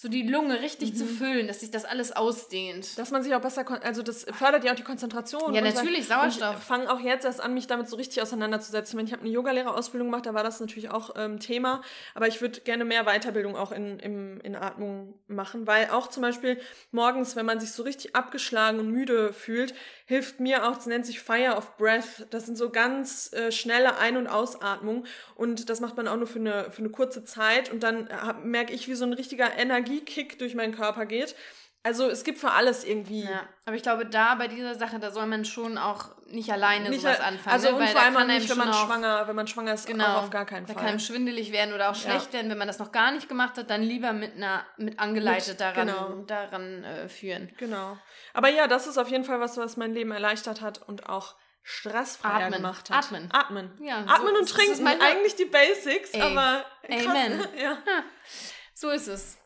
so die Lunge richtig zu Mhm. füllen, dass sich das alles ausdehnt. Dass man sich auch besser, also das fördert ja auch die Konzentration. Ja, natürlich, Sauerstoff. Ich fange auch jetzt erst an, mich damit so richtig auseinanderzusetzen. Ich meine, ich habe eine Yogalehrerausbildung gemacht, da war das natürlich auch ähm, Thema. Aber ich würde gerne mehr Weiterbildung auch in, im, in Atmung machen, weil auch zum Beispiel morgens, wenn man sich so richtig abgeschlagen und müde fühlt, hilft mir auch, das nennt sich Fire of Breath. Das sind so ganz äh, schnelle Ein- und Ausatmungen. Und das macht man auch nur für eine, für eine kurze Zeit. Und dann hab- merke ich, wie so ein richtiger Energiekick durch meinen Körper geht. Also es gibt für alles irgendwie. Ja, aber ich glaube, da bei dieser Sache, da soll man schon auch nicht alleine Nicht sowas anfangen. Also ne? und Weil vor da allem kann nicht, wenn man schwanger, wenn man schwanger ist, Genau, auch auf gar keinen da Fall. kann einem schwindelig werden oder auch Ja. schlecht werden, wenn man das noch gar nicht gemacht hat, dann lieber mit einer, mit angeleitet Mit- daran, genau. daran äh, führen. Genau. Aber ja, das ist auf jeden Fall was, was mein Leben erleichtert hat und auch stressfreier Atmen. gemacht hat. Atmen. Atmen. Ja, Atmen so- und trinken. eigentlich die Basics, Ey. aber krass. Amen. Ja. So ist es.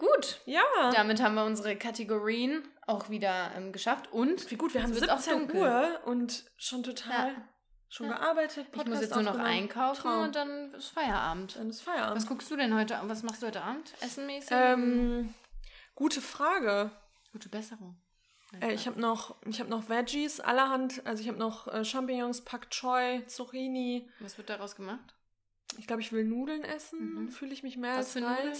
Gut, ja. damit haben wir unsere Kategorien auch wieder ähm, geschafft und Wie gut, wir haben es wird auch 17 dunkel. Uhr und schon total Ja. schon Ja. gearbeitet. ich muss Podcast jetzt nur noch einkaufen Traum. und dann ist Feierabend. Dann ist Feierabend. Was guckst du denn heute? Was machst du heute Abend? Essenmäßig? ähm, gute Frage. Gute Besserung. Äh, ich habe noch, ich hab noch Veggies allerhand. Also ich habe noch äh, Champignons, Pak Choi, Zucchini. Was wird daraus gemacht? Ich glaube, ich will Nudeln essen. Mhm. Fühle ich mich mehr Was als für Nudeln?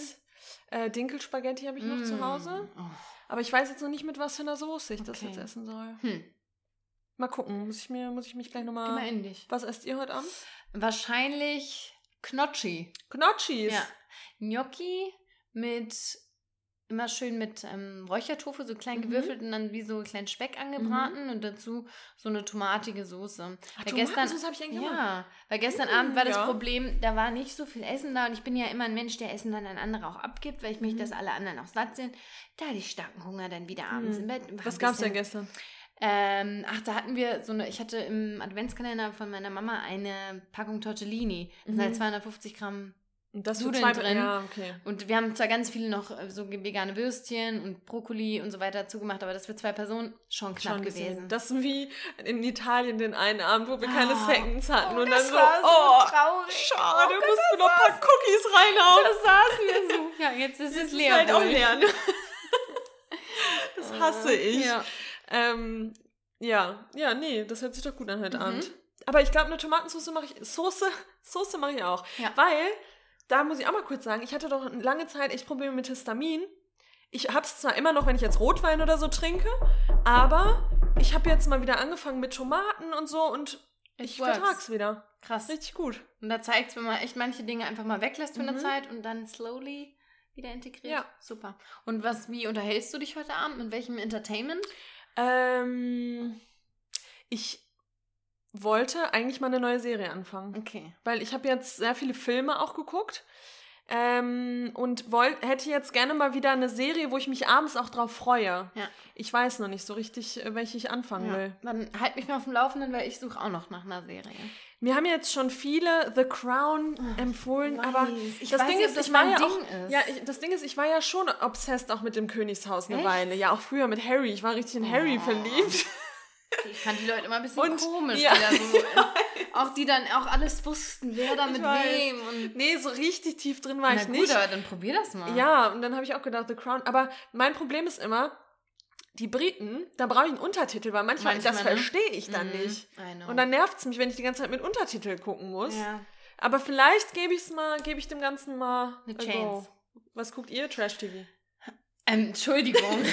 Äh, Dinkelspaghetti habe ich noch zu Mm. Hause. Oh. Aber ich weiß jetzt noch nicht, mit was für einer Soße ich das Okay. jetzt essen soll. Hm. Mal gucken. Muss ich, mir, muss ich mich gleich nochmal. in dich. Was esst ihr heute Abend? Wahrscheinlich Knotschi. Gnocchis. Ja. Gnocchi mit immer schön mit ähm, Räuchertofu, so klein Mhm. gewürfelt und dann wie so kleinen Speck angebraten und dazu so eine tomatige Soße. Ach, Weil gestern, habe ich eigentlich ja, weil gestern Mm, Abend war das ja. Problem, da war nicht so viel Essen da und ich bin ja immer ein Mensch, der Essen dann an andere auch abgibt, weil ich möchte, Mhm. dass alle anderen auch satt sind. Da hatte ich starken Hunger dann wieder abends Mhm. im Bett. Was gab es denn gestern? ähm, ach, da hatten wir so eine, ich hatte im Adventskalender von meiner Mama eine Packung Tortellini. Das sind halt Mhm. 250 Gramm. Und das Nudeln zwei drin. Ja, okay. Und wir haben zwar ganz viele noch äh, so vegane Würstchen und Brokkoli und so weiter zugemacht, aber das für zwei Personen schon knapp Schon gewesen. Das ist wie in Italien den einen Abend, wo wir keine Ah. Seconds hatten. Oh, und das dann so, war so oh, traurig. schade, Oh mussten wir noch ein paar Cookies reinhauen. das saßen wir so. Ja, jetzt ist Das es ist leer. halt auch leer. ne? das hasse ich. Ja. Ähm, ja, ja, nee, das hört sich doch gut an heute Mhm. Abend. Aber ich glaube, eine Tomatensauce mache ich, Soße, Soße mache ich auch. Ja. Weil, da muss ich auch mal kurz sagen, ich hatte doch lange Zeit echt Probleme mit Histamin. Ich habe es zwar immer noch, wenn ich jetzt Rotwein oder so trinke, aber ich habe jetzt mal wieder angefangen mit Tomaten und so und ich vertrag's wieder. Krass. Richtig gut. Und da zeigt es, wenn man echt manche Dinge einfach mal weglässt für eine Mhm. Zeit und dann slowly wieder integriert. Ja. Super. Und was, wie unterhältst du dich heute Abend? Mit welchem Entertainment? Ähm, ich wollte eigentlich mal eine neue Serie anfangen. Okay. Weil ich habe jetzt sehr viele Filme auch geguckt. Ähm, und woll, hätte jetzt gerne mal wieder eine Serie, wo ich mich abends auch drauf freue. Ja. Ich weiß noch nicht so richtig, äh, welche ich anfangen Ja. will. Dann halt mich mal auf dem Laufenden, weil ich suche auch noch nach einer Serie. Mir haben jetzt schon viele The Crown empfohlen, weiß. aber Ich das Ding nicht, ist, ich war ja Ding auch, ist. ja, ich, das Ding ist, ich war ja schon obsessed auch mit dem Königshaus eine Echt? Weile. Ja, auch früher mit Harry. Ich war richtig in Harry Oh. verliebt. Ich fand die Leute immer ein bisschen Und- komisch. ja, die so, auch die dann auch alles wussten, wer da mit wem. Und Nee, so richtig tief drin war Na ich gut, nicht. aber dann probier das mal. Ja, und dann habe ich auch gedacht, The Crown. Aber mein Problem ist immer, die Briten, da brauche ich einen Untertitel, weil manchmal, Manchmal, das verstehe ich dann Mhm, nicht. Und dann nervt es mich, wenn ich die ganze Zeit mit Untertitel gucken muss. ja. Aber vielleicht gebe ich es mal, gebe ich dem Ganzen mal Eine a Chance. Was guckt ihr? Trash TV. Ähm, Entschuldigung.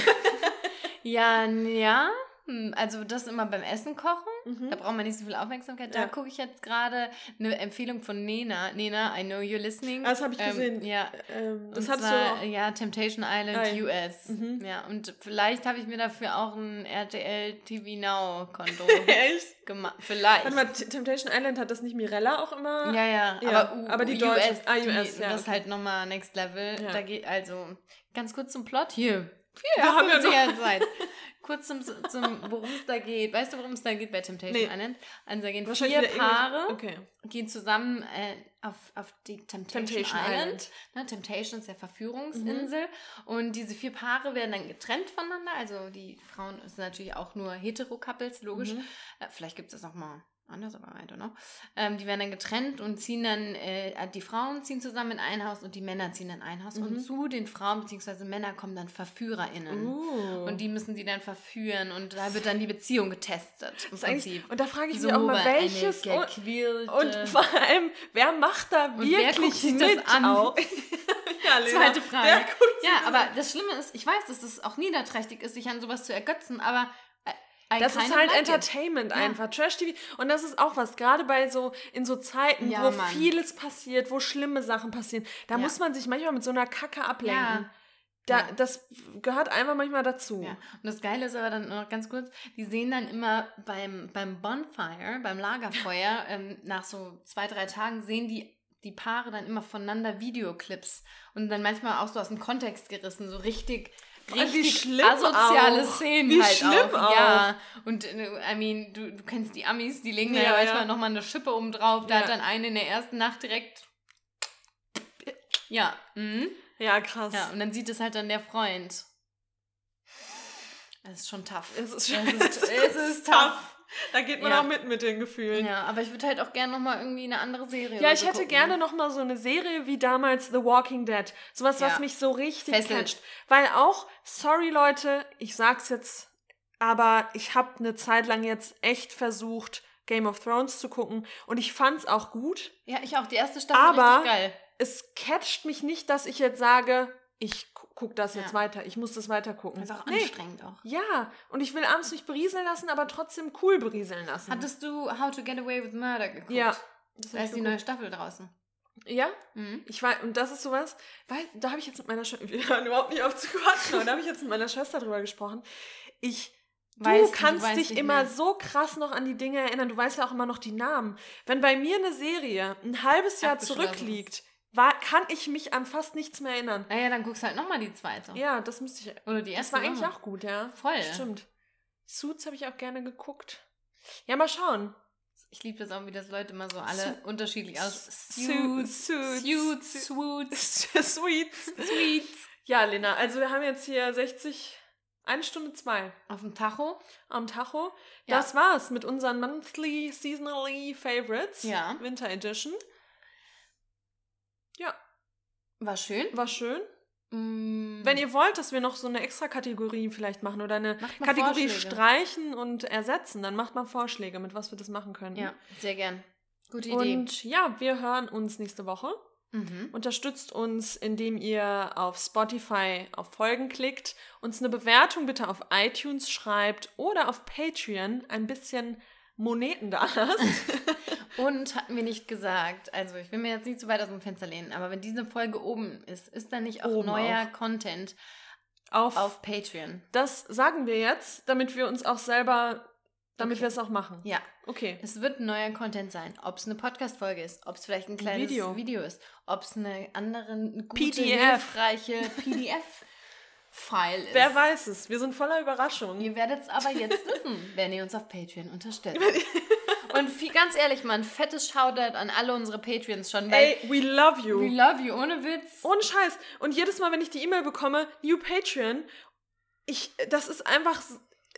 ja, ja. Hm, Also das immer beim Essen kochen. Da braucht man nicht so viel Aufmerksamkeit. Da Ja. gucke ich jetzt gerade eine Empfehlung von Nena. Nena, I know you're listening. Ah, das habe ich Ähm, gesehen. ja. Ähm, das hattest zwar, du auch. ja, Temptation Island ja. US. Mhm. Ja, und vielleicht habe ich mir dafür auch ein RTL TV Now Konto Echt? gemacht. Vielleicht. Warte mal, Temptation Island hat das nicht Mirella auch immer? Ja, ja, Ja, aber, U, aber die US, deutsche- ah, die, US, ja, das ist okay. halt nochmal Next Level. Ja. Da geht also ganz kurz zum Plot hier. Wir Ja, haben wir noch- Zeit. Kurz zum, zum worum es da geht. Weißt du, worum es da geht bei Temptation Nee. Island? Also da gehen vier Paare, Okay. gehen zusammen äh, auf, auf die Temptation, Temptation Island. Island. Ne, Temptation ist ja Verführungsinsel. Und diese vier Paare werden dann getrennt voneinander. Also die Frauen sind natürlich auch nur Hetero-Couples, logisch. Mhm. Äh, vielleicht gibt es das auch mal anders, aber I don't know. Ähm, die werden dann getrennt und ziehen dann, äh, die Frauen ziehen zusammen in ein Haus und die Männer ziehen in ein Haus. Und Mhm. zu den Frauen bzw. Männern kommen dann VerführerInnen. Uh. Und die müssen die dann verführen und da wird dann die Beziehung getestet. Im Das Prinzip. Und da frage ich So mich auch mal, welches. Und, und vor allem, wer macht da Und wer wirklich guckt sich mit das an? auch? ja, Lena, Zweite Frage. Wer Ja, das aber das Schlimme ist, ich weiß, dass es auch niederträchtig ist, sich an sowas zu ergötzen, aber ein Das ist halt jetzt. Entertainment Ja. einfach, Trash-TV. Und das ist auch was, gerade bei so, in so Zeiten, Ja, wo Mann. vieles passiert, wo schlimme Sachen passieren, da Ja. muss man sich manchmal mit so einer Kacke ablenken. Ja. Da, Ja. Das gehört einfach manchmal dazu. Ja, und das Geile ist aber dann noch ganz kurz, die sehen dann immer beim, beim Bonfire, beim Lagerfeuer, ähm, nach so zwei, drei Tagen sehen die die Paare dann immer voneinander Videoclips und dann manchmal auch so aus dem Kontext gerissen, so richtig, richtig schlimm asoziale auch. Szenen Wie halt schlimm auch. auch. Ja, und äh, I mean, du, du kennst die Amis, die legen da ja Ja, manchmal ja. nochmal eine Schippe oben drauf, da Ja. hat dann eine in der ersten Nacht direkt ja, mhm. Ja, krass. ja, und dann sieht es halt dann der Freund. Das ist schon tough. Es ist, Es es ist, es ist tough. Da geht man Ja. auch mit mit den Gefühlen. Ja, aber ich würde halt auch gerne nochmal irgendwie eine andere Serie Ja, ich so hätte gucken. gerne noch mal so eine Serie wie damals The Walking Dead. Sowas, was Ja. mich so richtig Fesselt. catcht. Weil auch, sorry Leute, ich sag's jetzt, aber ich habe eine Zeit lang jetzt echt versucht, Game of Thrones zu gucken und ich fand's auch gut. Ja, ich auch. Die erste Staffel Aber- richtig geil. Es catcht mich nicht, dass ich jetzt sage, ich guck das jetzt Ja. weiter, ich muss das weiter gucken. Das ist auch nee. anstrengend auch. Ja, und ich will abends mich berieseln lassen, aber trotzdem cool berieseln lassen. Hattest du How to Get Away with Murder geguckt? ja. Das Da ist die neue Staffel draußen. Ja? Mhm. Ich weiß, und das ist sowas, weil da habe ich jetzt mit meiner Schwester, wir hören überhaupt nicht auf zu quatschen, aber da habe ich jetzt mit meiner Schwester drüber gesprochen. Ich, Weißt du kannst weißt dich nicht immer mehr. so krass noch an die Dinge erinnern, du weißt ja auch immer noch die Namen. Wenn bei mir eine Serie ein halbes Jahr zurückliegt, war, kann ich mich an fast nichts mehr erinnern. Naja, dann guckst halt nochmal die zweite. Ja, das müsste ich. Oder die Das erste. war eigentlich auch gut, ja. Voll. Stimmt. Suits habe ich auch gerne geguckt. Ja, mal schauen. Ich liebe das auch, wie das Leute immer so alle Su- unterschiedlich aus. Suits, Suits, Suits, Suits, Sweets. Sweets. Ja, Lena, also wir haben jetzt hier 60, eine Stunde zwei Auf dem Tacho. am Tacho. Ja. Das war's mit unseren Monthly, Seasonally Favorites. Ja. Winter Edition. Ja, War schön. war schön. Mm. Wenn ihr wollt, dass wir noch so eine extra Kategorie vielleicht machen oder eine Kategorie Vorschläge. streichen und ersetzen, dann macht mal Vorschläge, mit was wir das machen können. Ja, sehr gern. Gute Idee. Und ja, wir hören uns nächste Woche. Mhm. Unterstützt uns, indem ihr auf Spotify auf Folgen klickt, uns eine Bewertung bitte auf iTunes schreibt oder auf Patreon ein bisschen Moneten da lasst. Und hatten wir nicht gesagt, also ich will mir jetzt nicht zu weit aus dem Fenster lehnen, aber wenn diese Folge oben ist, ist da nicht auch Oben neuer Content auf, auf Patreon? das sagen wir jetzt, damit wir uns auch selber, damit Okay. wir es auch machen. Ja, Okay. es wird neuer Content sein. Ob es eine Podcast-Folge ist, ob es vielleicht ein kleines Video. Video, ist, ob es eine andere, gute, PDF. hilfreiche PDF-File ist. Wer weiß es? Wir sind voller Überraschungen. Ihr werdet es aber jetzt wissen, wenn ihr uns auf Patreon unterstützt. Und viel, ganz ehrlich, mal ein fettes Shoutout an alle unsere Patreons schon, Ey, we love you. we love you, ohne Witz. Ohne Scheiß. Und jedes Mal, wenn ich die E-Mail bekomme, New Patreon, ich, das ist einfach,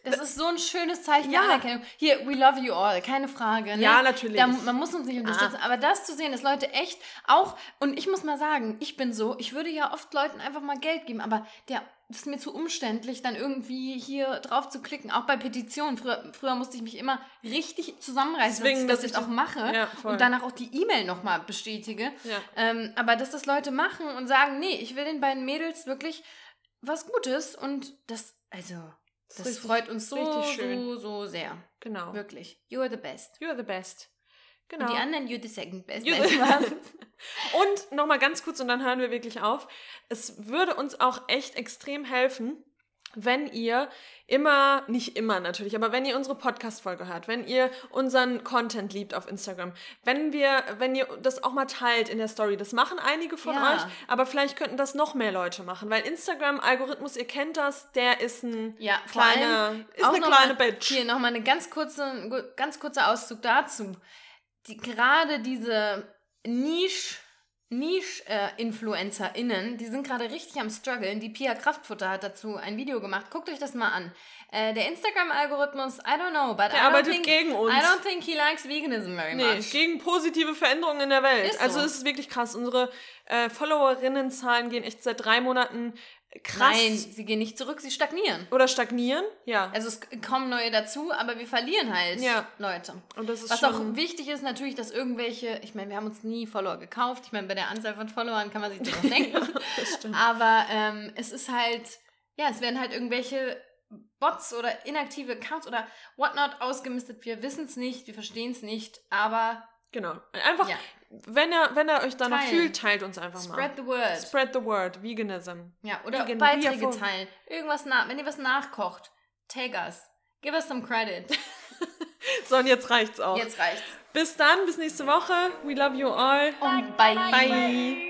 Das ist so ein schönes Zeichen Ja. der Anerkennung. Hier, we love you all, keine Frage. Ne? Ja, natürlich. Da, man muss uns nicht unterstützen. Aber das zu sehen, dass Leute echt auch, und ich muss mal sagen, ich bin so, ich würde ja oft Leuten einfach mal Geld geben, aber der das ist mir zu umständlich, dann irgendwie hier drauf zu klicken. Auch bei Petitionen. Früher, früher musste ich mich immer richtig zusammenreißen, Zwingen, dass ich das jetzt auch das- mache Ja, und danach auch die E-Mail nochmal bestätige. Ja. Ähm, aber dass das Leute machen und sagen, nee, ich will den beiden Mädels wirklich was Gutes und das, also, Das richtig- freut uns so, so, so sehr. Genau. Wirklich. You're the best. You're the best. Genau. Und die anderen, you're the second best. Spaß. Und nochmal ganz kurz und dann hören wir wirklich auf. Es würde uns auch echt extrem helfen, wenn ihr immer, nicht immer natürlich, aber wenn ihr unsere Podcast-Folge hört, wenn ihr unseren Content liebt auf Instagram, wenn wir, wenn ihr das auch mal teilt in der Story, das machen einige von Ja. euch, aber vielleicht könnten das noch mehr Leute machen, weil Instagram-Algorithmus, ihr kennt das, der ist ein Ja, kleiner, ist eine kleine mal, Bitch. Hier nochmal eine ganz kurze, ganz kurzer Auszug dazu. Die, gerade diese Niche, Niche-InfluencerInnen, die sind gerade richtig am struggeln. Die Pia Kraftfutter hat dazu ein Video gemacht. Guckt euch das mal an. Äh, der Instagram-Algorithmus, I don't know, but Der I don't arbeitet think, gegen uns. I don't think he likes veganism very Nee, much. gegen positive Veränderungen in der Welt. Ist also so. es ist wirklich krass. Unsere äh, Followerinnenzahlen gehen echt seit drei Monaten krass Nein, sie gehen nicht zurück, sie stagnieren. oder stagnieren. Ja. Also es kommen neue dazu, aber wir verlieren halt Ja. Leute. Und das ist Was auch wichtig ist, natürlich, dass irgendwelche, ich meine, wir haben uns nie Follower gekauft. Ich meine, bei der Anzahl von Followern kann man sich das denken. das stimmt. Aber ähm, es ist halt, ja, es werden halt irgendwelche Bots oder inaktive Accounts oder whatnot ausgemistet. Wir wissen es nicht, wir verstehen es nicht, aber Genau. Einfach, ja, wenn ihr, wenn ihr euch danach Teilen. fühlt, teilt uns einfach spread mal. the word. Spread the word. Veganism. ja, oder Vegan, Beiträge vor- teilen. Irgendwas nach, wenn ihr was nachkocht, tag us. Give us some credit. So, und jetzt reicht's auch. Jetzt reicht's. Bis dann, bis nächste Woche. We love you all. Und bye. Bye. I